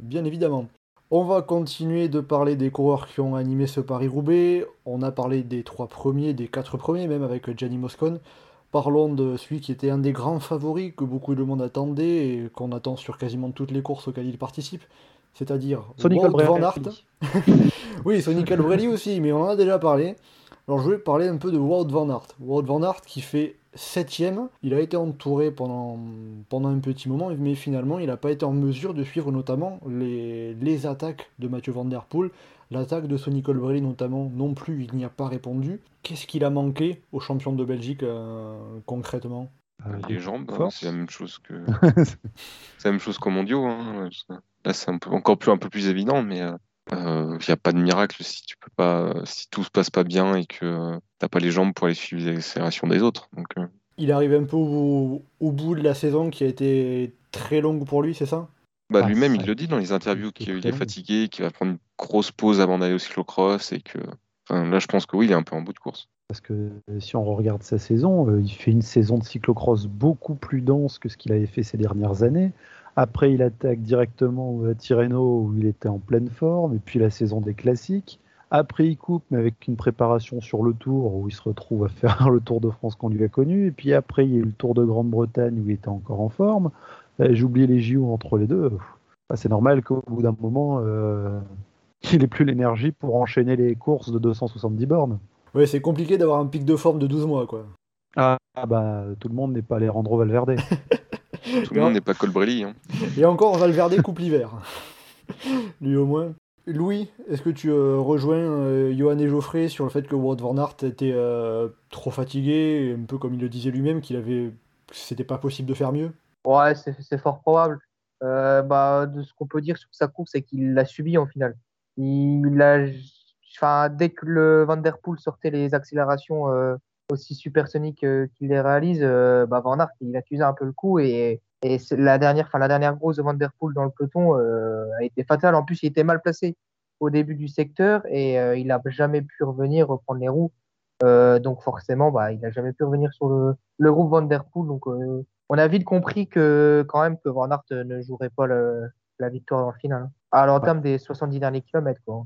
bien évidemment. On va continuer de parler des coureurs qui ont animé ce Paris-Roubaix. On a parlé des trois premiers, des quatre premiers, même avec Gianni Moscon. Parlons de celui qui était un des grands favoris que beaucoup de monde attendait et qu'on attend sur quasiment toutes les courses auxquelles il participe, c'est-à-dire van. Oui, Sonny Colbrelli aussi, mais on en a déjà parlé. Alors je voulais parler un peu de Wout van Aert. Wout van Aert qui fait septième. Il a été entouré pendant, pendant un petit moment, mais finalement il n'a pas été en mesure de suivre notamment les, les attaques de Mathieu Van Der Poel. L'attaque de Sonny Colbrelli notamment non plus, il n'y a pas répondu. Qu'est-ce qu'il a manqué aux champions de Belgique euh, concrètement? Euh, les jambes, hein, c'est la même chose que c'est la même chose qu'aux mondiaux. hein. Là, c'est un peu, encore plus un peu plus évident, mais euh, Il n'y a pas de miracle si tu peux pas, si tout se passe pas bien et que tu n'as pas les jambes pour aller suivre les accélérations des autres. Donc, Il arrive un peu au, au bout de la saison qui a été très longue pour lui, c'est ça? Bah, Ah, lui-même, il le dit dans les interviews qu'il est long. fatigué, qu'il va prendre une grosse pause avant d'aller au cyclocross et que. Enfin, là, je pense que oui, il est un peu en bout de course. Parce que euh, si on regarde sa saison, euh, il fait une saison de cyclocross beaucoup plus dense que ce qu'il avait fait ces dernières années. Après, il attaque directement à Tirreno où il était en pleine forme, et puis la saison des classiques. Après, il coupe, mais avec une préparation sur le Tour où il se retrouve à faire le Tour de France qu'on lui a connu. Et puis après, il y a eu le Tour de Grande-Bretagne où il était encore en forme. Euh, J'ai oublié les JO entre les deux. Bah, c'est normal qu'au bout d'un moment, euh, il n'ait plus l'énergie pour enchaîner les courses de 270 bornes. Ouais, c'est compliqué d'avoir un pic de forme de 12 mois, quoi. Ah, bah, tout le monde n'est pas Alejandro Valverde. Tout le monde n'est pas Colbrelli. Hein. Et encore, Valverde coupe l'hiver. Lui au moins. Louis, est-ce que tu euh, rejoins euh, Johan et Geoffrey sur le fait que Wout van Aert était euh, trop fatigué, un peu comme il le disait lui-même, qu'il avait, c'était pas possible de faire mieux? Ouais, c'est c'est fort probable. Euh, bah, de ce qu'on peut dire sur sa course, c'est qu'il l'a subi en finale. Il a, enfin, dès que le Van Der Poel sortait les accélérations euh, aussi supersoniques euh, qu'il les réalise, euh, bah, Van Aert, il accusait un peu le coup et, et la dernière, enfin, la dernière grosse de Van Der Poel dans le peloton euh, a été fatale. En plus, il était mal placé au début du secteur et euh, il n'a jamais pu revenir reprendre les roues. Euh, donc forcément, bah, il n'a jamais pu revenir sur le, le groupe Van Der Poel. Donc euh, on a vite compris que quand même que Van Aert ne jouerait pas le- la victoire en finale. À l'entame des 70 derniers kilomètres. Quoi.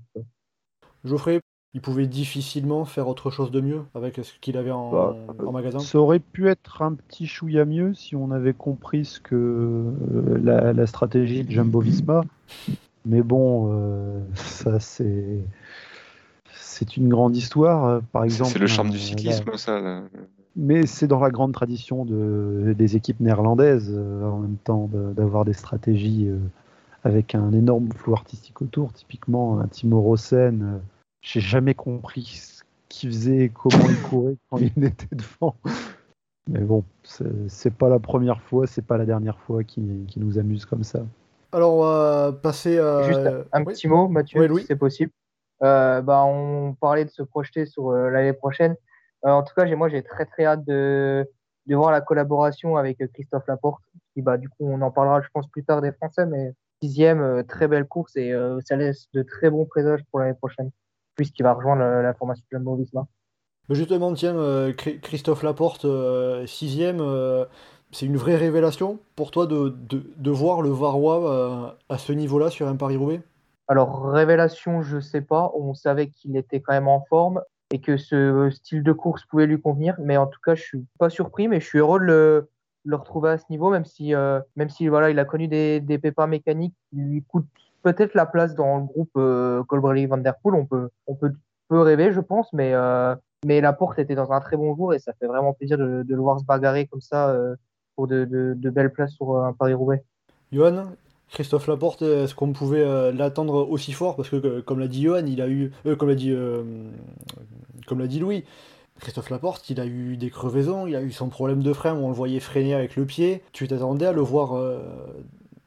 Geoffrey, il pouvait difficilement faire autre chose de mieux avec ce qu'il avait en, Bah, en magasin. Ça aurait pu être un petit chouïa mieux si on avait compris ce que euh, la, la stratégie de Jumbo Visma. Mais bon, euh, ça c'est c'est une grande histoire. euh, Par C'est exemple, c'est le charme euh, du là- cyclisme, ça. là. mais c'est dans la grande tradition de, des équipes néerlandaises euh, en même temps de- d'avoir des stratégies euh, avec un énorme flou artistique autour. Typiquement, un Timo Rosen, euh, j'ai jamais compris ce qu'il faisait, comment il courait quand il était devant. Mais bon, c'est pas la première fois, c'est pas la dernière fois qui, qui nous amuse comme ça. Alors, on va passer à. Juste un Oui. petit mot, Mathieu, Louis. si c'est possible. Euh, bah, on parlait de se projeter sur euh, l'année prochaine. Euh, en tout cas, moi, j'ai très très hâte de, de voir la collaboration avec euh, Christophe Laporte. Qui, bah, du coup, on en parlera, je pense, plus tard des Français, mais sixième, euh, très belle course et euh, ça laisse de très bons présages pour l'année prochaine, puisqu'il va rejoindre la, la formation de Jumbo Visma. Justement, tiens, euh, Christophe Laporte, euh, sixième, euh, c'est une vraie révélation pour toi de, de, de voir le Varois euh, à ce niveau-là sur un Paris-Roubaix? Alors, révélation, je sais pas. On savait qu'il était quand même en forme et que ce style de course pouvait lui convenir. Mais en tout cas, je suis pas surpris, mais je suis heureux de le, de le retrouver à ce niveau, même si, euh, même si voilà, il a connu des, des pépins mécaniques qui lui coûtent peut-être la place dans le groupe euh, Colbrelli Van Der Poel. On peut, on peut, peut rêver, je pense, mais, euh, mais la porte était dans un très bon jour et ça fait vraiment plaisir de, le voir se bagarrer comme ça euh, pour de, belles places sur euh, un Paris-Roubaix. Johan, Christophe Laporte, est-ce qu'on pouvait euh, l'attendre aussi fort? Parce que, comme l'a dit Johan, il a eu. comme l'a dit, dit Louis, Christophe Laporte, il a eu des crevaisons, il a eu son problème de frein où on le voyait freiner avec le pied. Tu t'attendais à le voir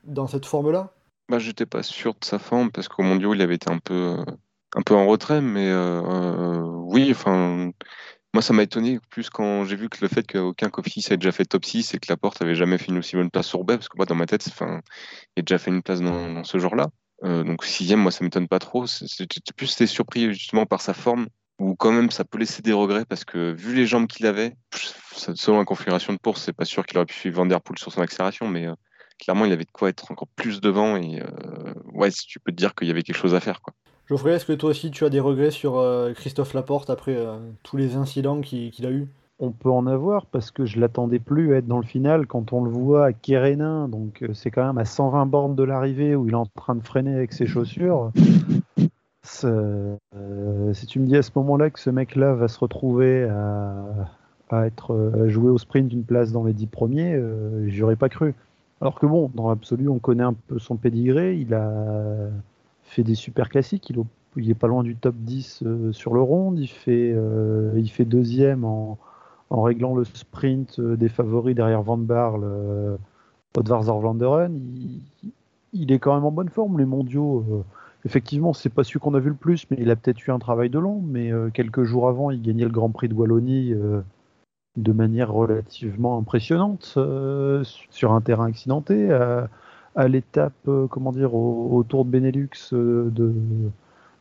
dans cette forme-là? Bah, j'étais pas sûr de sa forme parce qu'au mondial, il avait été un peu, un peu en retrait, mais euh, euh, oui, enfin, moi, ça m'a étonné plus quand j'ai vu que le fait qu'aucun Cofidis ait déjà fait top 6 et que Laporte avait jamais fait une aussi bonne place sur Roubaix, parce que moi, dans ma tête, il a déjà fait une place dans, ce genre-là. Euh, donc sixième, moi, ça m'étonne pas trop. J'étais plus surpris justement par sa forme, où quand même ça peut laisser des regrets parce que vu les jambes qu'il avait, selon la configuration de course, c'est pas sûr qu'il aurait pu suivre Van Der Poel sur son accélération, mais clairement, il avait de quoi être encore plus devant et euh, ouais, si tu peux te dire qu'il y avait quelque chose à faire, quoi. Geoffrey, est-ce que toi aussi tu as des regrets sur euh, Christophe Laporte après euh, tous les incidents qu'il a eu On peut en avoir parce que je l'attendais plus à être dans le final quand on le voit à Kérénin, donc euh, c'est quand même à 120 bornes de l'arrivée où il est en train de freiner avec ses chaussures. Euh, si tu me dis à ce moment-là que ce mec-là va se retrouver à, à être à jouer au sprint d'une place dans les 10 premiers, euh, j'y aurais pas cru. Alors que bon, dans l'absolu, on connaît un peu son pédigré, il a fait des super classiques, il, est pas loin du top 10 euh, sur le ronde, il fait, euh, deuxième en, réglant le sprint euh, des favoris derrière Van Barle, euh, Vlaanderen, il, est quand même en bonne forme. Les mondiaux, effectivement, c'est pas celui qu'on a vu le plus, mais il a peut-être eu un travail de long. Mais quelques jours avant, il gagnait le Grand Prix de Wallonie de manière relativement impressionnante euh, sur un terrain accidenté. À, à l'étape, euh, comment dire, au, au Tour de Benelux euh, de,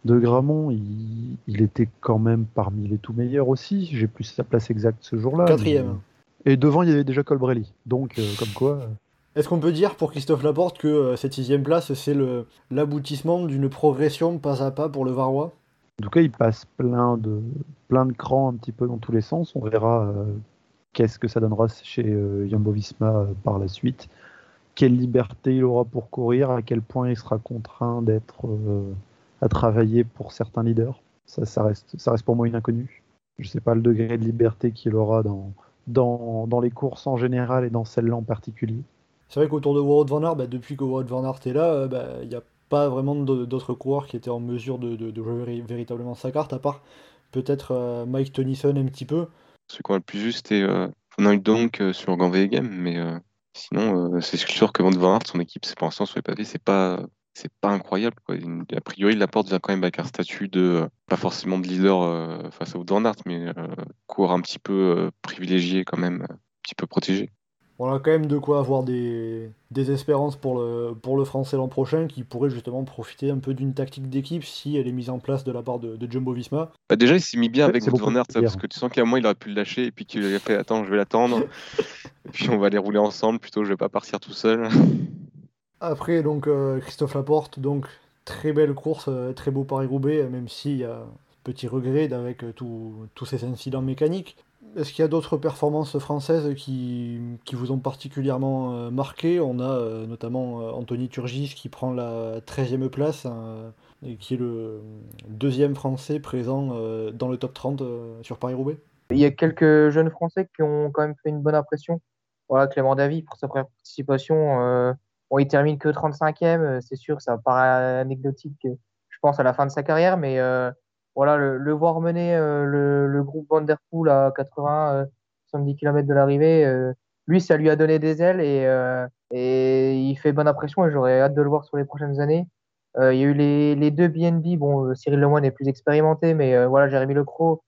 de Gramont, il, il était quand même parmi les tout meilleurs aussi. J'ai plus sa place exacte ce jour-là. Quatrième. mais- Et devant, il y avait déjà Colbrelli. Donc, comme quoi. Est-ce qu'on peut dire pour Christophe Laporte que cette sixième place, c'est l'aboutissement d'une progression pas à pas pour le Varois? En tout cas, il passe plein de, plein de crans un petit peu dans tous les sens. On verra euh, qu'est-ce que ça donnera chez euh, Visma euh, par la suite. Quelle liberté il aura pour courir, à quel point il sera contraint d'être euh, à travailler pour certains leaders. Ça, ça, reste, ça reste pour moi une inconnue. Je ne sais pas le degré de liberté qu'il aura dans, dans, dans les courses en général et dans celle-là en particulier. C'est vrai qu'autour de Wout van Aert, bah, depuis que Wout van Aert est là, bah, il n'y a pas vraiment d'autres coureurs qui étaient en mesure de, jouer véri- véritablement sa carte, à part peut-être euh, Mike Tennyson un petit peu. Celui qu'on a le plus juste, c'était euh, donc euh, sur Game, mais euh, sinon, c'est sûr que Van Van Aert, son équipe, c'est pour l'instant sur les papiers, c'est pas, c'est pas incroyable. Quoi. A priori, Laporte vient quand même avec un statut de, pas forcément de leader face à Van Aert, mais court un petit peu privilégié quand même, un petit peu protégé. On a quand même de quoi avoir des, des espérances pour le, pour le français l'an prochain qui pourrait justement profiter un peu d'une tactique d'équipe si elle est mise en place de la part de, de Jumbo Visma. Bah déjà, il s'est mis bien avec Van Aert, parce que tu sens qu'à un moment, il aurait pu le lâcher, et puis qu'il a fait Attends, je vais l'attendre, et puis on va aller rouler ensemble, plutôt je vais pas partir tout seul. Après, donc euh, Christophe Laporte, donc très belle course, euh, très beau Paris-Roubaix, même s'il y a petit regret avec euh, tout- tous ces incidents mécaniques. Est-ce qu'il y a d'autres performances françaises qui, qui vous ont particulièrement euh, marqué? On a euh, notamment euh, Anthony Turgis qui prend la 13e place et qui est le deuxième français présent dans le top 30 euh, sur Paris-Roubaix? Il y a quelques jeunes Français qui ont quand même fait une bonne impression. Voilà, Clément Davy pour sa première participation. euh, bon, termine que 35e, euh, c'est sûr, ça paraît anecdotique, je pense, à la fin de sa carrière, mais voilà, le, le voir mener euh, le, le groupe Van Der Poel à 80, euh, 70 km de l'arrivée, euh, lui, ça lui a donné des ailes et, euh, et il fait bonne impression et j'aurais hâte de le voir sur les prochaines années. Euh, il y a eu les, les deux BNB, bon, Cyril Lemoine est plus expérimenté, mais voilà, Jérémy Lecros,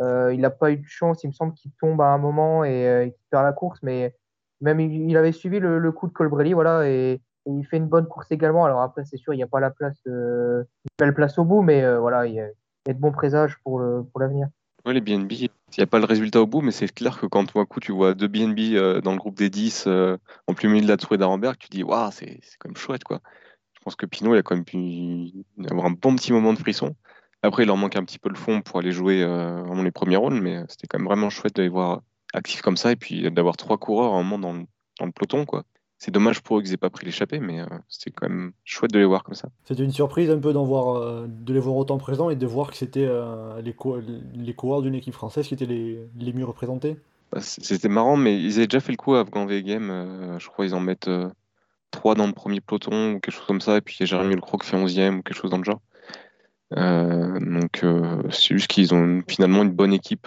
euh, il n'a pas eu de chance, il me semble qu'il tombe à un moment et qu'il perd la course, mais même il, il avait suivi le, le coup de Colbrelli, voilà, et, et il fait une bonne course également. Alors après, c'est sûr, il n'y a pas la place, euh, une belle place au bout, mais euh, voilà, il a de bons présages pour l'avenir. Ouais, les BNB, il n'y a pas le résultat au bout, mais c'est clair que quand à coup tu vois deux BNB euh, dans le groupe des 10 euh, en plein milieu de la tour d'Arenberg, tu dis waouh, c'est quand même chouette quoi. Je pense que Pinot il a quand même pu avoir un bon petit moment de frisson. Après, il leur manque un petit peu le fond pour aller jouer euh, vraiment les premiers rôles, mais c'était quand même vraiment chouette de les voir actifs comme ça et puis d'avoir trois coureurs à un moment dans le, dans le peloton quoi. C'est dommage pour eux qu'ils aient pas pris l'échappée, mais euh, c'était quand même chouette de les voir comme ça. C'était une surprise un peu d'en voir, euh, de les voir autant présents et de voir que c'était euh, les, co- les coureurs d'une équipe française qui étaient les, les mieux représentés. Bah, C'était marrant, mais ils avaient déjà fait le coup à Afghan V-Game. euh, je crois qu'ils en mettent euh, trois dans le premier peloton ou quelque chose comme ça. Et puis il y a Jérémy Lecroc qui fait 11e ou quelque chose dans le genre. Donc c'est juste qu'ils ont finalement une bonne équipe.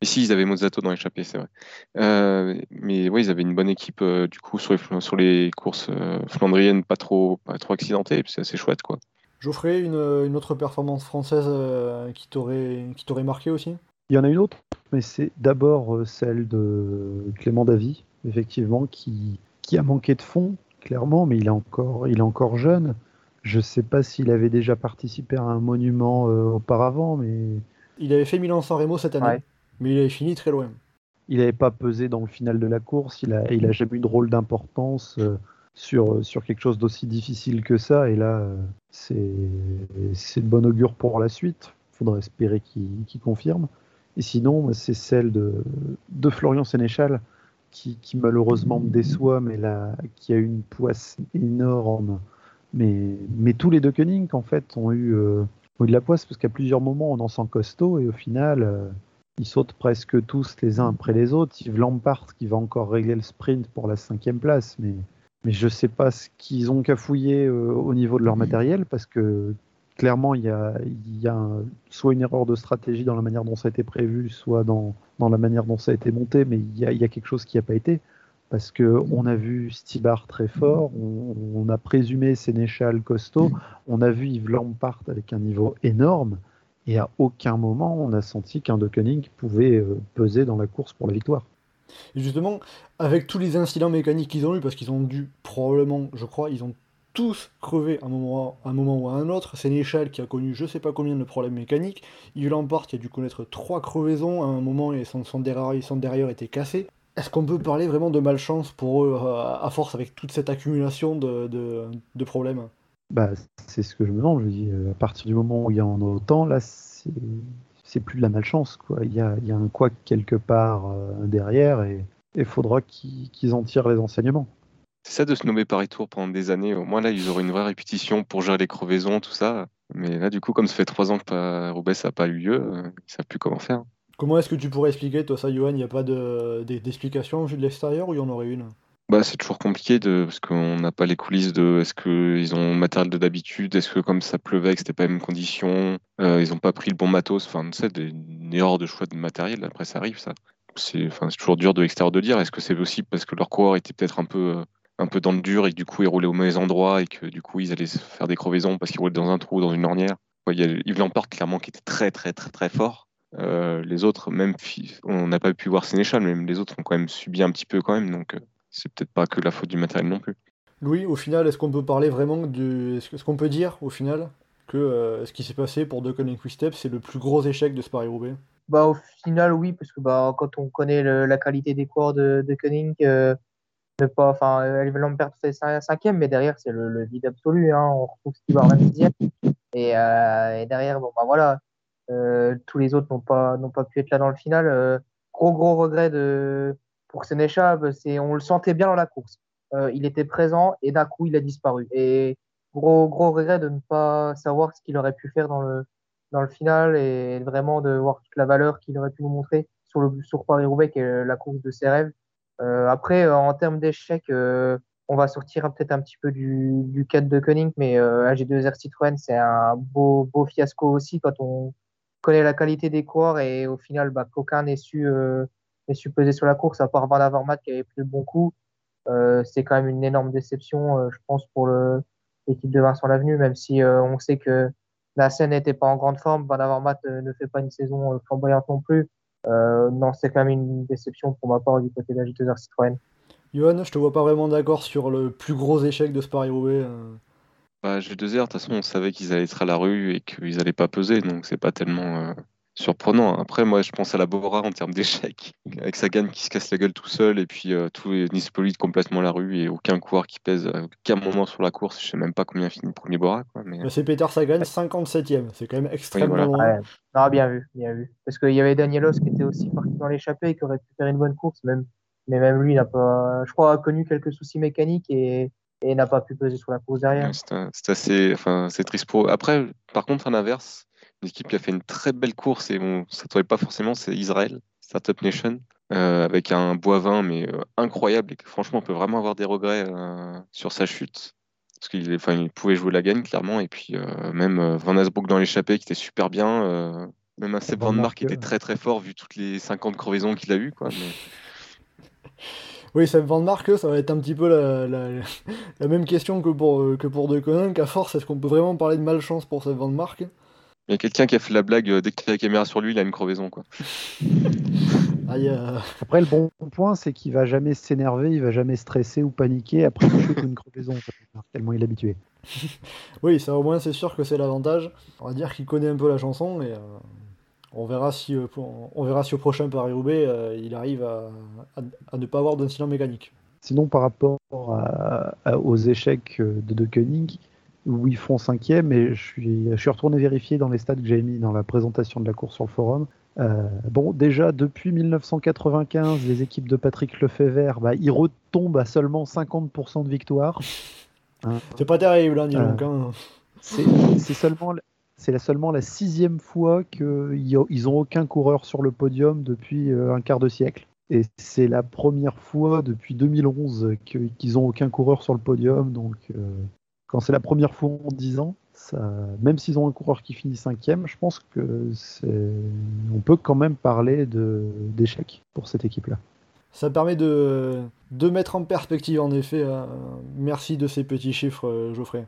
Et si, ils avaient Mozzato dans l'échappée, c'est vrai. Euh, mais oui, ils avaient une bonne équipe euh, du coup sur les, fl- sur les courses euh, flandriennes pas trop, pas trop accidentées. Et puis c'est assez chouette quoi. Geoffrey, une, une autre performance française euh, qui t'aurait qui t'aurait marqué aussi? Il y en a une autre, mais c'est d'abord celle de Clément Davy, effectivement, qui, qui a manqué de fond, clairement, mais il est encore, il est encore jeune. Je ne sais pas s'il avait déjà participé à un monument euh, auparavant, mais Il avait fait Milan-San Remo cette année, Ouais. Mais il avait fini très loin. il n'avait pas pesé dans le final de la course. Il a, il a jamais eu de rôle d'importance euh, sur, sur quelque chose d'aussi difficile que ça. Et là, euh, c'est de bon augure pour la suite. Il faudra espérer qu'il qu'il confirme. Et sinon, c'est celle de, de Florian Sénéchal qui, qui malheureusement me déçoit, mais là, qui a eu une poisse énorme. Mais, mais tous les deux Koenig, en fait, ont eu, euh, ont eu de la poisse parce qu'à plusieurs moments, on en sent costaud et au final, euh, ils sautent presque tous les uns après les autres. Yves Lampard qui va encore régler le sprint pour la cinquième place, mais, mais je ne sais pas ce qu'ils ont cafouillé euh, au niveau de leur matériel parce que clairement, il y a, y a soit une erreur de stratégie dans la manière dont ça a été prévu, soit dans, dans la manière dont ça a été monté, mais il y a, y a quelque chose qui n'a pas été. Parce que on a vu Stibar très fort, on, on, a présumé Sénéchal costaud, on a vu Yves Lampart avec un niveau énorme, et à aucun moment on a senti qu'un De Koenig pouvait euh, peser dans la course pour la victoire. Justement, avec tous les incidents mécaniques qu'ils ont eu, parce qu'ils ont dû probablement, je crois, ils ont tous crevé à un moment, un moment ou à un autre. Sénéchal qui a connu je sais pas combien de problèmes mécaniques. Yves Lampard qui a dû connaître trois crevaisons à un moment et son, son, derrière, était cassé. Est-ce qu'on peut parler vraiment de malchance pour eux à force avec toute cette accumulation de problèmes? Bah, C'est ce que je me demande. Je dis, à partir du moment où il y en a autant, là, c'est plus de la malchance. Quoi. Il, y a, il y a un quoi quelque part euh, derrière et il faudra qu'ils en tirent les enseignements. C'est ça de se nommer Paris Tour pendant des années. Au moins là, ils auraient une vraie répétition pour gérer les crevaisons, tout ça. Mais là, du coup, comme ça fait trois ans que Roubaix n'a pas eu lieu, euh, ils ne savent plus comment faire. Comment est-ce que tu pourrais expliquer, toi, ça, Johan Il n'y a pas d'explication de, vue de l'extérieur ou il y en aurait une? Bah, c'est toujours compliqué de, parce qu'on n'a pas les coulisses de est-ce qu'ils ont le matériel de d'habitude, est-ce que comme ça pleuvait, que c'était pas les mêmes conditions, euh, ils n'ont pas pris le bon matos, enfin, tu sais, des, une erreur de choix de matériel, après ça arrive, ça. C'est toujours dur de l'extérieur de dire. Est-ce que c'est aussi parce que leur coureur était peut-être un peu, euh, un peu dans le dur et que du coup ils roulaient au mauvais endroit et que du coup ils allaient faire des crevaisons parce qu'ils roulaient dans un trou, dans une ornière Il y a Yves clairement qui était très très très très fort. Euh, les autres, même on n'a pas pu voir Sénéchal, mais les autres ont quand même subi un petit peu quand même. Donc c'est peut-être pas que la faute du matériel non plus. Louis, au final, est-ce qu'on peut parler vraiment du. Est-ce qu'on peut dire, au final, que euh, ce qui s'est passé pour De Quick Step, c'est le plus gros échec de ce Paris-Roubaix bah, Au final, oui, parce que bah, quand on connaît le, la qualité des cours de, de Koenig, euh, ne pas. Enfin, fait cinquième, mais derrière, c'est le, le, vide absolu. Hein. On retrouve Steve Arman dixième. Et, euh, et, derrière, bon, bah voilà, euh, tous les autres n'ont pas, n'ont pas pu être là dans le final. Euh, gros, gros regret de pour Sénéchal, c'est on le sentait bien dans la course. Euh, il était présent et d'un coup il a disparu. Et gros gros regret de ne pas savoir ce qu'il aurait pu faire dans le dans le final et vraiment de voir toute la valeur qu'il aurait pu nous montrer sur le sur Paris Roubaix qui est la course de ses rêves. Euh, après euh, en termes d'échecs, euh, on va sortir peut-être un petit peu du, du cadre de Koenig, mais euh, AG2R Citroën c'est un beau beau fiasco aussi quand on connaît la qualité des coureurs et au final bah, qu'aucun n'ait su est supposé sur la course, à part Van Avermaet qui avait pris le bon coup. Euh, c'est quand même une énorme déception, euh, je pense, pour l'équipe de Vincent Lavenu, même si euh, on sait que la scène n'était pas en grande forme. Van Avermaet ne fait pas une saison flamboyante non plus. non, c'est quand même une déception pour ma part du côté de la J2R Citroën. Johan, je te vois pas vraiment d'accord sur le plus gros échec de ce Paris-Roubaix. Bah, G2R, de toute façon, on savait qu'ils allaient être à la rue et qu'ils allaient pas peser, donc c'est pas tellement surprenant. Après, moi, je pense à la Bora en termes d'échec, avec Sagan qui se casse la gueule tout seul, et puis euh, tout est Nispoli complètement la rue, et aucun coureur qui pèse à aucun moment sur la course. Je sais même pas combien finit le premier Bora. Quoi, mais... C'est Peter Sagan, 57ème. C'est quand même extrêmement oui, voilà. ouais. non, bien vu, bien vu. Parce qu'il y avait Danielos qui était aussi parti dans l'échappée et qui aurait pu faire une bonne course, même. mais même lui, n'a pas, je crois, a connu quelques soucis mécaniques et et n'a pas pu peser sur la course derrière. C'est assez, enfin, c'est triste pour. Après, par contre, à l'inverse, une équipe qui a fait une très belle course et on ne s'attendait pas forcément, c'est Israël, Startup Nation, euh, avec un Boivin mais euh, incroyable et que franchement on peut vraiment avoir des regrets euh, sur sa chute. Parce qu'il pouvait jouer la gagne clairement et puis même Van Asbrook dans l'échappée qui était super bien, même un Seb Van Mark était très très fort vu toutes les 50 crevaisons qu'il a eu quoi. Oui, Seb Van Mark, ça va être un petit peu la, même question que pour, que pour De qu'à force, est-ce qu'on peut vraiment parler de malchance pour Seb Van Mark? Il y a quelqu'un qui a fait la blague, euh, dès a la caméra sur lui, il a une crevaison. Quoi. Euh... Après, le bon point, c'est qu'il va jamais s'énerver, il va jamais stresser ou paniquer après une chute ou une crevaison, tellement il est habitué. oui, ça au moins, c'est sûr que c'est l'avantage. On va dire qu'il connaît un peu la chanson et euh, on, verra si, euh, on verra si au prochain Paris-Roubaix, euh, il arrive à, à, à, ne pas avoir d'incident mécanique. Sinon, par rapport à, aux échecs de De Koenig, où ils font cinquième et je suis, je suis retourné vérifier dans les stats que j'ai mis dans la présentation de la course sur le forum. Euh, bon, déjà depuis 1995, les équipes de Patrick Lefebvre, bah, ils retombent à seulement 50% de victoire. Hein. C'est pas terrible, hein, dis donc. Hein. C'est seulement, c'est seulement la sixième fois qu'ils ils ont aucun coureur sur le podium depuis euh, un quart de siècle. Et c'est la première fois depuis 2011 qu'ils ont aucun coureur sur le podium. Donc, euh, quand c'est la première fois en 10 ans, même s'ils ont un coureur qui finit cinquième, je pense que on peut quand même parler d'échec pour cette équipe-là. Ça permet de, mettre en perspective, en effet. euh, merci de ces petits chiffres, euh, Geoffrey.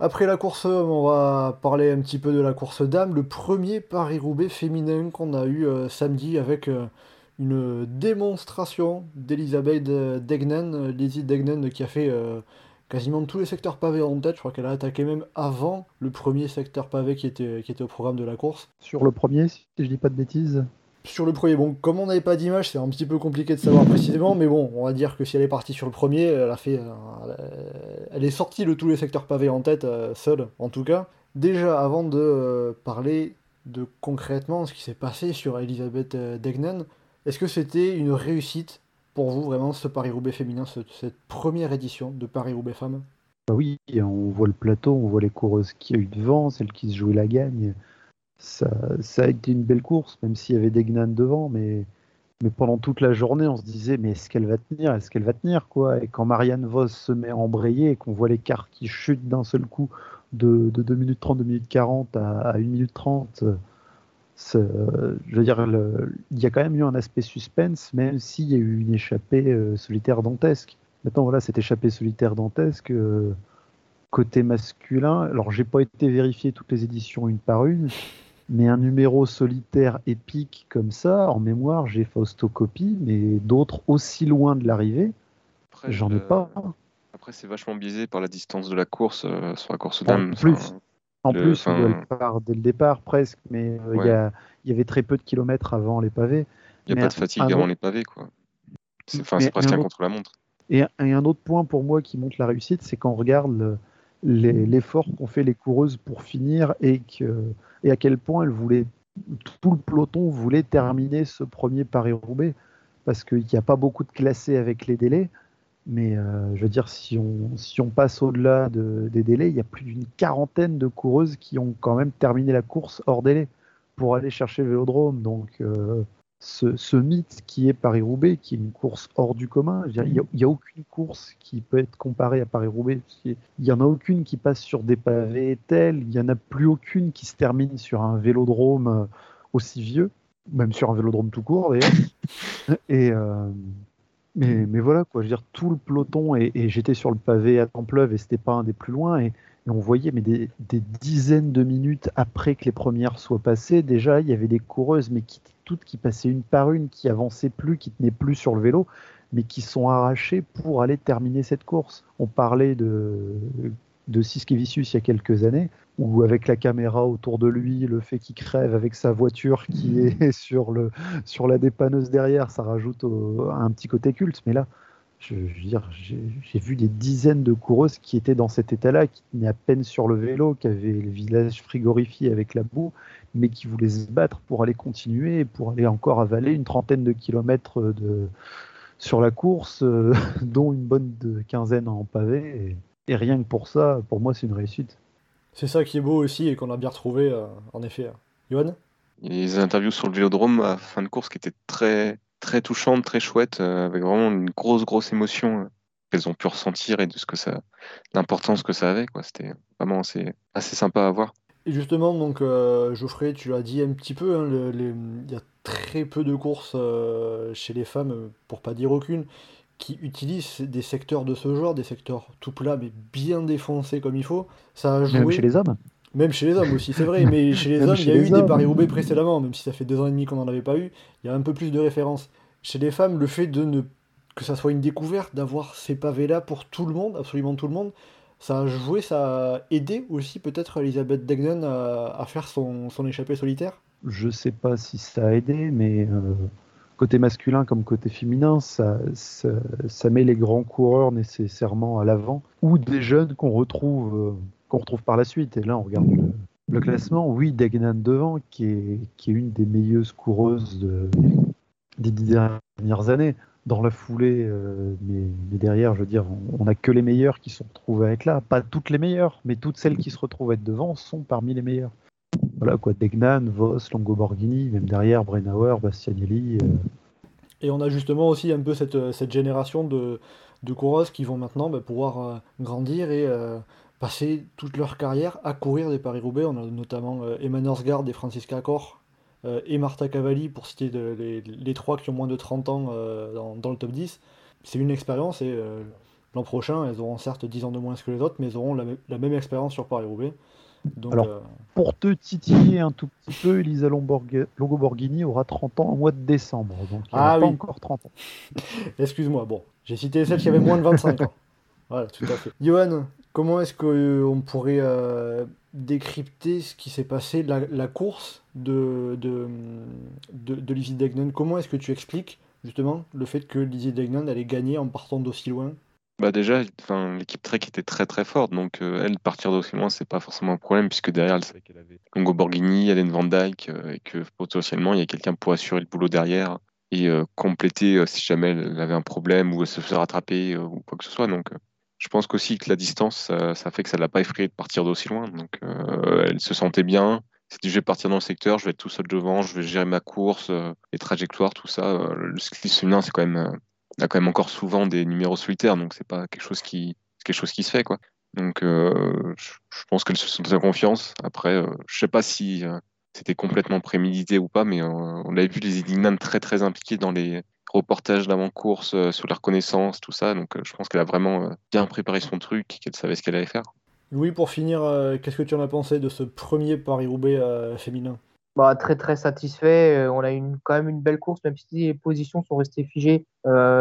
Après la course on va parler un petit peu de la course dame. Le premier Paris-Roubaix féminin qu'on a eu euh, samedi avec une démonstration d'Elisabeth Degnen, euh, Lizzie Degnen qui a fait quasiment tous les secteurs pavés en tête. Je crois qu'elle a attaqué même avant le premier secteur pavé qui était, qui était au programme de la course. Sur le premier, si je dis pas de bêtises. Sur le premier, bon, comme on n'avait pas d'image, c'est un petit peu compliqué de savoir précisément, mais bon, on va dire que si elle est partie sur le premier, elle a fait, euh, elle est sortie de tous les secteurs pavés en tête, euh, seule, en tout cas. Déjà, avant de euh, parler de concrètement ce qui s'est passé sur Elisabeth Degnen, est-ce que c'était une réussite pour vous vraiment ce Paris-Roubaix féminin, ce- cette première édition de Paris-Roubaix femmes? Bah oui, on voit le plateau, on voit les coureuses qui a eu devant, celles qui se jouaient la gagne. Ça, a été une belle course, même s'il y avait des gnanes devant, mais, pendant toute la journée, on se disait, mais est-ce qu'elle va tenir Est-ce qu'elle va tenir quoi? Et quand Marianne Vos se met à embrayer et qu'on voit l'écart qui chute d'un seul coup de, de 2 minutes 30, 2 minutes 40 à, à 1 minute 30, euh, c'est, euh, je veux dire, le- il y a quand même eu un aspect suspense, même s'il y a eu une échappée euh, solitaire dantesque. Maintenant, voilà, cette échappée solitaire dantesque, euh, côté masculin, alors j'ai pas été vérifié toutes les éditions une par une, mais un numéro solitaire épique comme ça, en mémoire, j'ai Fausto Coppi, mais d'autres aussi loin de l'arrivée, j'en ai euh, pas. Après, c'est vachement biaisé par la distance de la course sur la course En dame. plus. Enfin, En Le- plus, elle part dès le départ presque, mais euh, il Ouais. y, il avait très peu de kilomètres avant les pavés. Il n'y Mais a pas de fatigue avant autre- les pavés, quoi. C'est enfin, Mais c'est presque un un autre- contre-la-montre. Et, et un autre point pour moi qui montre la réussite, c'est quand on regarde le- l'effort qu'ont fait les coureuses pour finir et, que, et à quel point elles voulaient, tout le peloton voulait terminer ce premier Paris-Roubaix. Parce qu'il n'y a pas beaucoup de classés avec les délais. Mais euh, je veux dire, si on, si on passe au-delà de- des délais, il y a plus d'une quarantaine de coureuses qui ont quand même terminé la course hors délai pour aller chercher le vélodrome. Donc, euh, ce, ce mythe qui est Paris-Roubaix, qui est une course hors du commun. Il n'y a, aucune course qui peut être comparée à Paris-Roubaix. Il n'y en a aucune qui passe sur des pavés tels. Il n'y en a plus aucune qui se termine sur un vélodrome euh, aussi vieux, même sur un vélodrome tout court d'ailleurs. Et, euh, mais, mais voilà, quoi. Je veux dire, tout le peloton, et, et j'étais sur le pavé à Templeuve et c'était pas un des plus loin. Et, et on voyait, mais des, des dizaines de minutes après que les premières soient passées, déjà, il y avait des coureuses, mais qui toutes qui passaient une par une, qui avançaient plus, qui tenaient plus sur le vélo, mais qui sont arrachées pour aller terminer cette course. On parlait de, de Siskevicius il y a quelques années, où avec la caméra autour de lui, le fait qu'il crève avec sa voiture qui est sur, le, sur la dépanneuse derrière, ça rajoute au- un petit côté culte. Mais là, je, je veux dire, j'ai vu des dizaines de coureuses qui étaient dans cet état-là, qui tenaient à peine sur le vélo, qui avaient le village frigorifié avec la boue, mais qui voulaient se battre pour aller continuer, pour aller encore avaler une trentaine de kilomètres de, sur la course, euh, dont une bonne de quinzaine en pavé. Et, et rien que pour ça, pour moi, c'est une réussite. C'est ça qui est beau aussi et qu'on a bien retrouvé, euh, en effet. Johan des interviews sur le vélodrome à fin de course qui étaient très, très touchantes, très chouettes, euh, avec vraiment une grosse, grosse émotion euh, qu'elles ont pu ressentir et de ce que ça, l'importance que ça avait, quoi. C'était vraiment assez, assez sympa à voir. Et justement, donc, euh, Geoffrey, tu l'as dit un petit peu, hein, le- les- il y a très peu de courses euh, chez les femmes, pour pas dire aucune, qui utilisent des secteurs de ce genre, des secteurs tout plats mais bien défoncés comme il faut. Ça a joué, Même chez les hommes. même chez les hommes aussi, c'est vrai, mais chez les Même hommes, il y a eu des. Paris-Roubaix précédemment, même si ça fait deux ans et demi qu'on n'en avait pas eu, il y a un peu plus de références. Chez les femmes, le fait de ne que ça soit une découverte, d'avoir ces pavés-là pour tout le monde, absolument tout le monde, ça a joué, ça a aidé aussi peut-être Elisabeth Degnan à, à faire son, son échappée solitaire. Je sais pas si ça a aidé, mais euh, côté masculin comme côté féminin, ça, ça, met les grands coureurs nécessairement à l'avant, ou des jeunes qu'on retrouve, euh, retrouve par la suite. Et là, on regarde le, classement. Oui, Degnan devant, qui est, qui est une des meilleures coureuses de- des dix dernières années. Dans la foulée, euh, mais, mais derrière, je veux dire, on n'a que les meilleurs qui sont retrouvés à être là. Pas toutes les meilleures, mais toutes celles qui se retrouvent à être devant sont parmi les meilleures. Voilà quoi, Degnan, Voss, Longoborghini, même derrière Brennauer, Bastianelli. euh, Et on a justement aussi un peu cette, génération de, de coureuses qui vont maintenant bah, pouvoir euh, grandir et euh, passer toute leur carrière à courir des Paris-Roubaix. On a notamment euh, Emma Norsgaard et Francisca Accor et Marta Cavalli, pour citer les, trois qui ont moins de 30 ans dans, le top 10. C'est une expérience et l'an prochain, elles auront certes 10 ans de moins que les autres, mais elles auront la, même expérience sur Paris-Roubaix. Alors, pour te titiller un tout petit peu, Elisa Longo-Borghini aura 30 ans au mois de décembre, donc ah, pas encore 30 ans. Excuse-moi, bon, j'ai cité celle qui avait moins de 25 ans. Voilà, tout à fait. Johan, comment est-ce qu'on euh, pourrait euh, décrypter ce qui s'est passé, la, la course de, de, de, de Lizzie Degnan? Comment est-ce que tu expliques justement le fait que Lizzie Degnan allait gagner en partant d'aussi loin? Bah déjà, l'équipe Trek était très très forte, donc euh, elle partir d'aussi loin, c'est pas forcément un problème puisque derrière elle savait qu'elle avait Longo Borghini, Hélène Van Dyke et que potentiellement il y a quelqu'un pour assurer le boulot derrière et compléter si jamais elle avait un problème ou elle se faisait rattraper ou quoi que ce soit. Donc je pense qu'aussi que la distance, ça, fait que ça ne l'a pas effrayé de partir d'aussi loin. Donc, euh, elle se sentait bien. C'est dit, je vais partir dans le secteur, je vais être tout seul devant, je vais gérer ma course, euh, les trajectoires, tout ça. Euh, le cyclisme féminin, c'est quand même, a quand même encore souvent des numéros solitaires, donc c'est pas quelque chose qui, se fait, quoi. Donc, je, pense qu'elle se sentait en confiance. Après, je sais pas si c'était complètement prémédité ou pas, mais on avait vu les Indignans très très impliqués dans les, reportage d'avant-course euh, sur la reconnaissance, tout ça. Donc euh, je pense qu'elle a vraiment euh, bien préparé son truc, qu'elle savait ce qu'elle allait faire. Oui, pour finir, qu'est-ce que tu en as pensé de ce premier Paris-Roubaix féminin? Bah, très très satisfait. On a une, quand même une belle course, même si les positions sont restées figées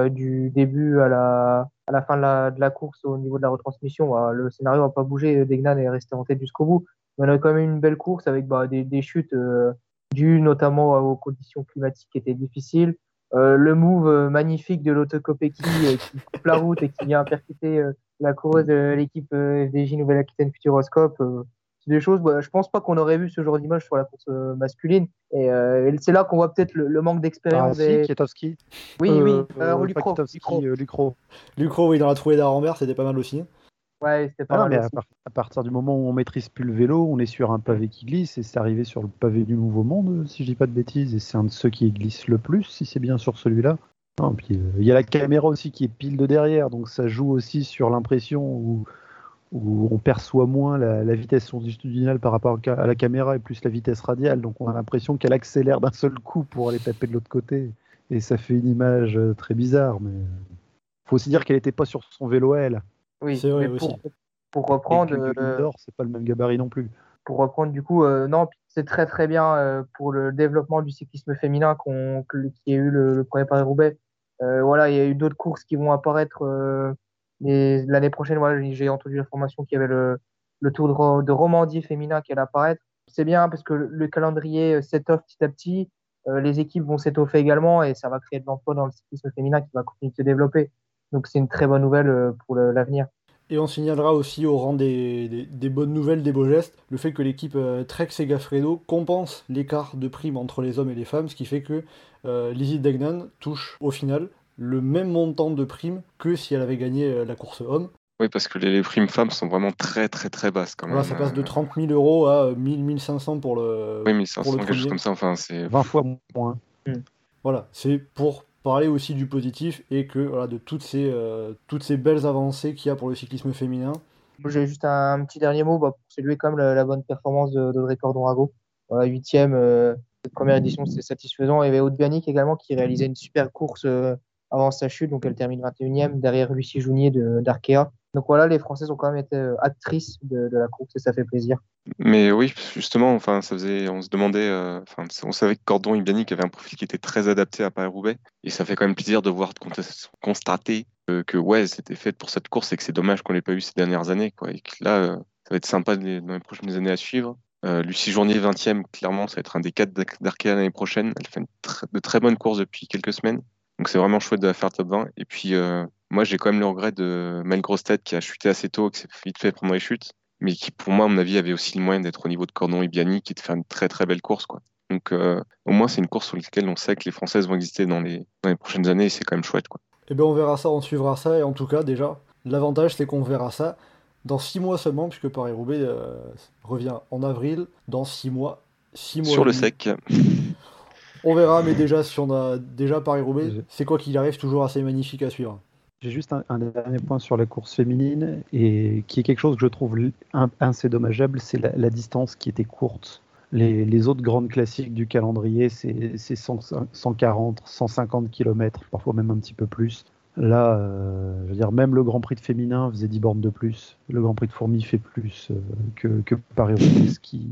du début à la, à la fin de la, de la course au niveau de la retransmission. Bah, le scénario n'a pas bougé, Degnan est resté en tête jusqu'au bout. Mais on a quand même une belle course avec bah, des, des, chutes dues notamment aux conditions climatiques qui étaient difficiles. Euh, le move euh, magnifique de l'autocopéki euh, qui coupe la route et qui vient percuter la coureuse de l'équipe FDJ Nouvelle-Aquitaine Futuroscope. C'est des choses, bah, je pense pas qu'on aurait vu ce genre d'image sur la course masculine. Et, c'est là qu'on voit peut-être le, manque d'expérience. Ah, des... Kietowski. Oui, oui, Lucro. Lucro. Lucro, oui, dans la trouée d'Arambert, c'était pas mal aussi. Ouais, c'était pas mal. à, partir du moment où on maîtrise plus le vélo, on est sur un pavé qui glisse et c'est arrivé sur le pavé du Nouveau Monde, si je dis pas de bêtises, et c'est un de ceux qui glisse le plus, si c'est bien sur celui-là. puis euh, il y a la caméra aussi qui est pile de derrière, donc ça joue aussi sur l'impression où, où, on perçoit moins la, vitesse longitudinale par rapport à la caméra et plus la vitesse radiale, donc on a l'impression qu'elle accélère d'un seul coup pour aller taper de l'autre côté, et ça fait une image euh, très bizarre, mais faut aussi dire qu'elle n'était pas sur son vélo à elle. Oui, c'est vrai pour, pour, reprendre. Euh, c'est pas le même gabarit non plus. Pour reprendre, du coup, euh, non, c'est très très bien euh, pour le développement du cyclisme féminin qu'on, qui a eu le, premier Paris-Roubaix. voilà, il y a eu d'autres courses qui vont apparaître l'année prochaine. Voilà, j'ai entendu l'information qu'il y avait le, le Tour de, de, Romandie féminin qui allait apparaître. C'est bien parce que le calendrier s'étoffe petit à petit. les équipes vont s'étoffer également et ça va créer de l'emploi dans le cyclisme féminin qui va continuer de se développer. Donc c'est une très bonne nouvelle euh, pour l'avenir. Et on signalera aussi au rang des, des, bonnes nouvelles, des beaux gestes, le fait que l'équipe euh, Trek Segafredo compense l'écart de prime entre les hommes et les femmes, ce qui fait que euh, Lizzie Degnan touche au final le même montant de prime que si elle avait gagné euh, la course homme. Oui, parce que les, primes femmes sont vraiment très très très basses quand même. Voilà, ça passe de 30 000 euros à 1000, 1500 pour le. Oui, 1500, quelque chose comme ça. Enfin, c'est 20 fois moins. Voilà, c'est pour parler aussi du positif et que voilà, de toutes ces, euh, toutes ces belles avancées qu'il y a pour le cyclisme féminin. J'ai juste un, petit dernier mot bah, pour saluer quand même la, bonne performance d'Audrey Cordon-Rago. Voilà, huitième, euh, cette première édition, c'est satisfaisant. Il y avait Aude également qui réalisait une super course euh, avant sa chute, donc elle termine 21e derrière Lucie Jounier d'Arkea. Donc voilà, les Françaises ont quand même été euh, actrices de, la course et ça fait plaisir. Mais oui, justement, enfin, ça faisait, on se demandait, euh, enfin, on savait que Cordon Ibianic avait un profil qui était très adapté à Paris-Roubaix et ça fait quand même plaisir de voir, constater que, ouais, c'était fait pour cette course et que c'est dommage qu'on l'ait pas eu ces dernières années, quoi. Et que là, euh, ça va être sympa dans les prochaines années à suivre. Lucie Journier 20e, clairement, ça va être un des quatre d'Arkea l'année prochaine. Elle fait de très bonnes courses depuis quelques semaines. Donc c'est vraiment chouette de la faire top 20. Et puis moi, j'ai quand même le regret de Mel Grosstedt qui a chuté assez tôt, qui s'est vite fait prendre les chutes, mais qui, pour moi, à mon avis, avait aussi le moyen d'être au niveau de Cordon et Biani, et de faire une très très belle course. Quoi. Donc, euh, au moins, c'est une course sur laquelle on sait que les Françaises vont exister dans les, dans les prochaines années, et c'est quand même chouette. Quoi. Eh bien, on verra ça, on suivra ça, et en tout cas, déjà, l'avantage, c'est qu'on verra ça dans six mois seulement, puisque Paris-Roubaix euh, revient en avril, dans six mois. Six mois sur le sec. On verra, mais déjà, si on a déjà Paris-Roubaix, c'est quoi qu'il arrive, toujours assez magnifique à suivre. J'ai juste un, dernier point sur la course féminine et qui est quelque chose que je trouve assez dommageable, c'est la, distance qui était courte Les, les autres grandes classiques du calendrier, c'est c'est 100 140, 150 km, parfois même un petit peu plus. Là, euh, je veux dire, même le Grand Prix de féminin faisait 10 bornes de plus. Le Grand Prix de Fourmi fait plus euh, que, que Paris-Roubaix, ce qui,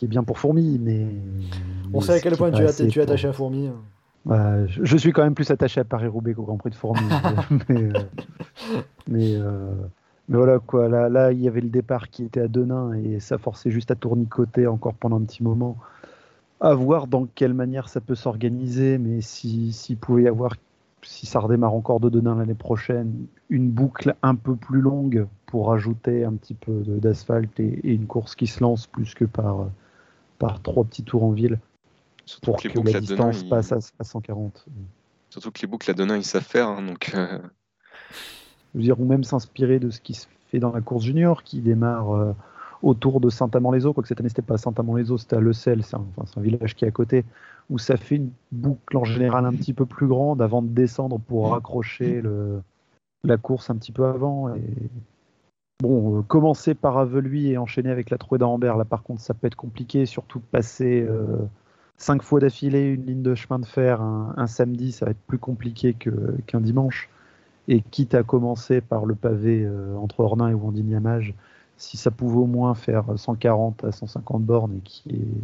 qui est bien pour Fourmi, mais. On mais sait à quel point tu assez tu es pour- attaché à Fourmi. hein. Bah, je, je suis quand même plus attaché à Paris-Roubaix qu'au Grand Prix de Fourmi. mais, euh, mais, euh, mais voilà, quoi. Là, là, il y avait le départ qui était à Denain et ça forçait juste à tournicoter encore pendant un petit moment. À voir dans quelle manière ça peut s'organiser, mais si- s'il pouvait y avoir, si ça redémarre encore de Denain l'année prochaine, une boucle un peu plus longue pour ajouter un petit peu d'asphalte et, et une course qui se lance plus que par, par trois petits tours en ville Surtout pour que que les boucles la à Denain, distance ils- passe à, à 140. surtout que les boucles à Denain, ils savent faire. hein, donc, euh, Je veux dire, ou même s'inspirer de ce qui se fait dans la course junior, qui démarre euh, autour de Saint-Amand-les-Eaux, quoique cette année c'était pas Saint-Amand-les-Eaux, c'était à Le Sel, c'est un, enfin, un village qui est à côté, où ça fait une boucle en général un petit peu plus grande avant de descendre pour raccrocher le, la course un petit peu avant. Et... Bon, euh, commencer par Avelui et enchaîner avec la Trouée d'Ambert, là par contre ça peut être compliqué, surtout passer euh, cinq fois d'affilée une ligne de chemin de fer un, samedi, ça va être plus compliqué qu'un dimanche. Et quitte à commencer par le pavé euh, entre Ornain et Wandigny-Amage, si ça pouvait au moins faire 140 à 150 bornes et qui est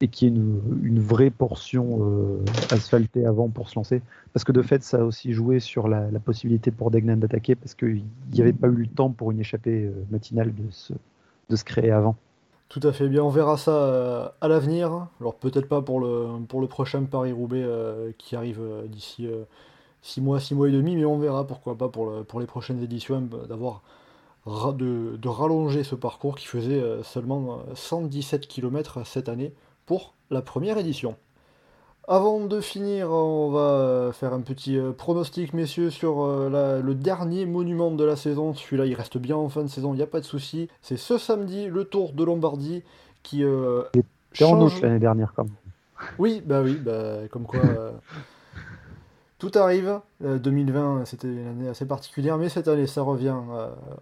et qui est une, une vraie portion euh, asphaltée avant pour se lancer. Parce que de fait, ça a aussi joué sur la, possibilité pour Degnan d'attaquer, parce qu'il n'y avait pas eu le temps pour une échappée euh, matinale de se, créer avant. Tout à fait bien, on verra ça euh, à l'avenir. Alors peut-être pas pour le, pour le prochain Paris-Roubaix qui arrive d'ici 6 mois, 6 mois et demi, mais on verra pourquoi pas pour, pour les prochaines éditions euh, d'avoir de, de rallonger ce parcours qui faisait seulement euh, 117 km cette année pour la première édition. Avant de finir, on va faire un petit euh, pronostic, messieurs, sur euh, la- le dernier monument de la saison. Celui-là, il reste bien en fin de saison, il n'y a pas de souci. C'est ce samedi, le Tour de Lombardie, qui euh, C'est en août change- l'année dernière, quand même. Oui, bah oui, bah, comme quoi euh, tout arrive. Euh, 2020, c'était une année assez particulière, mais cette année, ça revient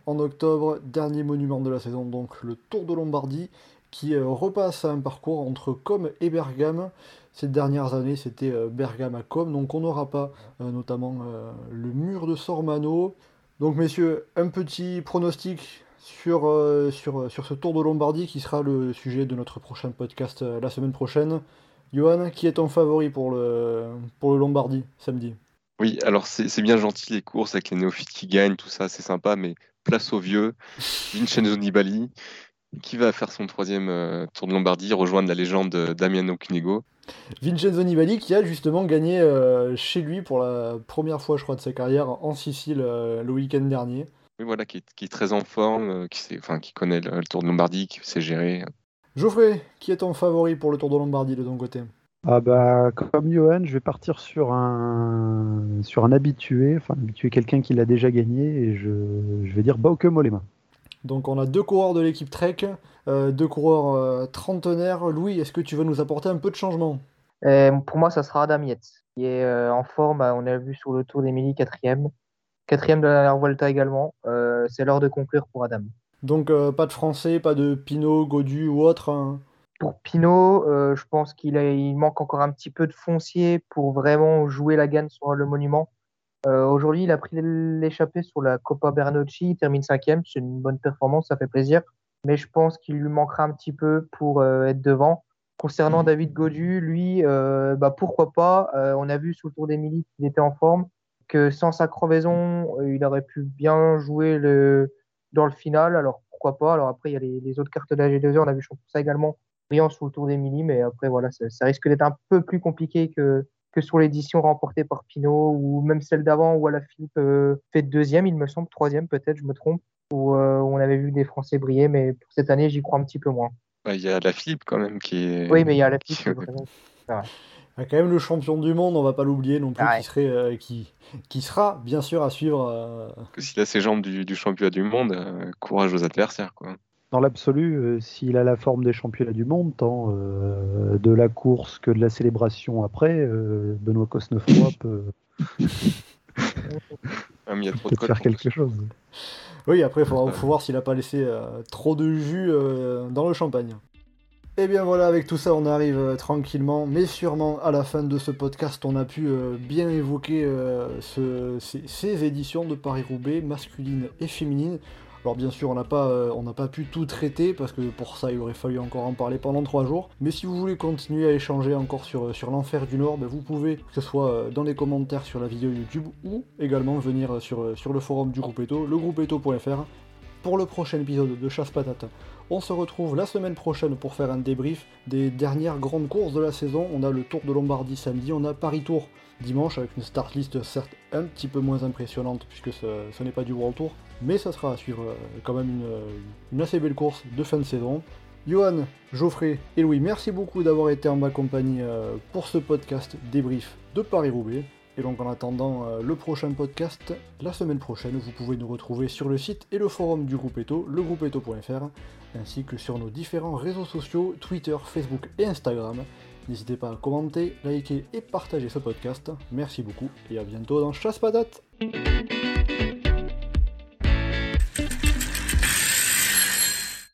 en octobre. Dernier monument de la saison, donc le Tour de Lombardie, qui euh, repasse un parcours entre Com et Bergame. Ces dernières années, c'était euh, Bergame à Com, donc on n'aura pas euh, notamment le mur de Sormano. Donc, messieurs, un petit pronostic sur, ce Tour de Lombardie qui sera le sujet de notre prochain podcast la semaine prochaine. Johan, qui est ton favori pour le, Lombardie samedi? Oui, alors c'est c'est bien gentil les courses avec les néophytes qui gagnent, tout ça, c'est sympa, mais place aux vieux, Vincenzo Nibali, qui va faire son troisième euh, Tour de Lombardie, rejoindre la légende de Damiano Cunego. Vincenzo Nibali qui a justement gagné euh, chez lui pour la première fois, je crois, de sa carrière en Sicile euh, le week-end dernier. Oui, voilà, qui est, qui est très en forme, euh, qui, sait- enfin, qui connaît le, le Tour de Lombardie, qui sait gérer. Geoffrey, qui est ton favori pour le Tour de Lombardie de ton côté? Ah bah, comme Johan, je vais partir sur un, sur un habitué, enfin habitué, quelqu'un qui l'a déjà gagné, et je, je vais dire Bauke Mollema. Donc on a deux coureurs de l'équipe Trek, euh, deux coureurs euh, trentenaires. Louis, est-ce que tu veux nous apporter un peu de changement? Et pour moi, ça sera Adam Yates, qui est euh, en forme. On a vu sur le Tour d'Émilie, quatrième. Quatrième de la dernière Vuelta également. Euh, c'est l'heure de conclure pour Adam. Donc euh, pas de français, pas de Pinot, Godu ou autre. hein? Pour Pinot, euh, je pense qu'il a- il manque encore un petit peu de foncier pour vraiment jouer la gagne sur le monument. Euh, Aujourd'hui, il a pris l'échappée sur la Coppa Bernocchi, il termine cinquième, c'est une bonne performance, ça fait plaisir. Mais je pense qu'il lui manquera un petit peu pour euh, être devant. Concernant David Godu, lui, euh, bah, pourquoi pas. On a vu sur le Tour d'Émilie qu'il était en forme, que sans sa crevaison, il aurait pu bien jouer le, dans le final. Alors pourquoi pas. Alors après, il y a les, les autres cartes de la G2E, on a vu ça également brillant sur le Tour d'Émilie, mais après, voilà, ça, ça risque d'être un peu plus compliqué que, que sur l'édition remportée par Pinot ou même celle d'avant où Alaphilippe euh, fait deuxième, il me semble, troisième peut-être, je me trompe, où euh, on avait vu des Français briller, mais pour cette année, j'y crois un petit peu moins. Bah, Il y a la Philippe quand même qui est. Oui, mais il y a Alaphilippe, qui- vraiment- a quand même le champion du monde, on va pas l'oublier non plus, Ouais. qui, serait, euh, qui, qui sera bien sûr à suivre. euh, que S'il a ses jambes du, du championnat du monde, euh, courage aux adversaires. Quoi. Dans l'absolu, euh, s'il a la forme des championnats du monde, tant euh, de la course que de la célébration après, euh, Benoît Cosnefroy peut, Ah, mais il y a trop peut de codes faire quelque chose. Oui, après, il faut, faut voir s'il a pas laissé euh, trop de jus euh, dans le champagne. Et bien voilà, avec tout ça, on arrive euh, tranquillement, mais sûrement à la fin de ce podcast, on a pu euh, bien évoquer euh, ce- ces, ces éditions de Paris-Roubaix, masculines et féminines. Alors bien sûr, on n'a pas, euh, on n'a pas pu tout traiter, parce que pour ça, il aurait fallu encore en parler pendant trois jours. Mais si vous voulez continuer à échanger encore sur, sur l'enfer du Nord, ben, vous pouvez, que ce soit euh, dans les commentaires sur la vidéo YouTube, ou également venir sur, euh, sur le forum du groupe Eto, legroupeeto.fr, pour le prochain épisode de Chasse Patate. On se retrouve la semaine prochaine pour faire un débrief des dernières grandes courses de la saison. On a le Tour de Lombardie samedi, on a Paris Tour dimanche avec une start list certes un petit peu moins impressionnante puisque ce, n'est pas du World Tour, mais ça sera à suivre euh, quand même une, une assez belle course de fin de saison. Johan, Geoffrey et Louis, merci beaucoup d'avoir été en ma compagnie euh, pour ce podcast débrief de Paris-Roubaix. Et donc en attendant euh, le prochain podcast, la semaine prochaine, vous pouvez nous retrouver sur le site et le forum du groupe Eto, legroupeeto.fr, ainsi que sur nos différents réseaux sociaux, Twitter, Facebook et Instagram. N'hésitez pas à commenter, liker et partager ce podcast. Merci beaucoup et à bientôt dans Chasse Patate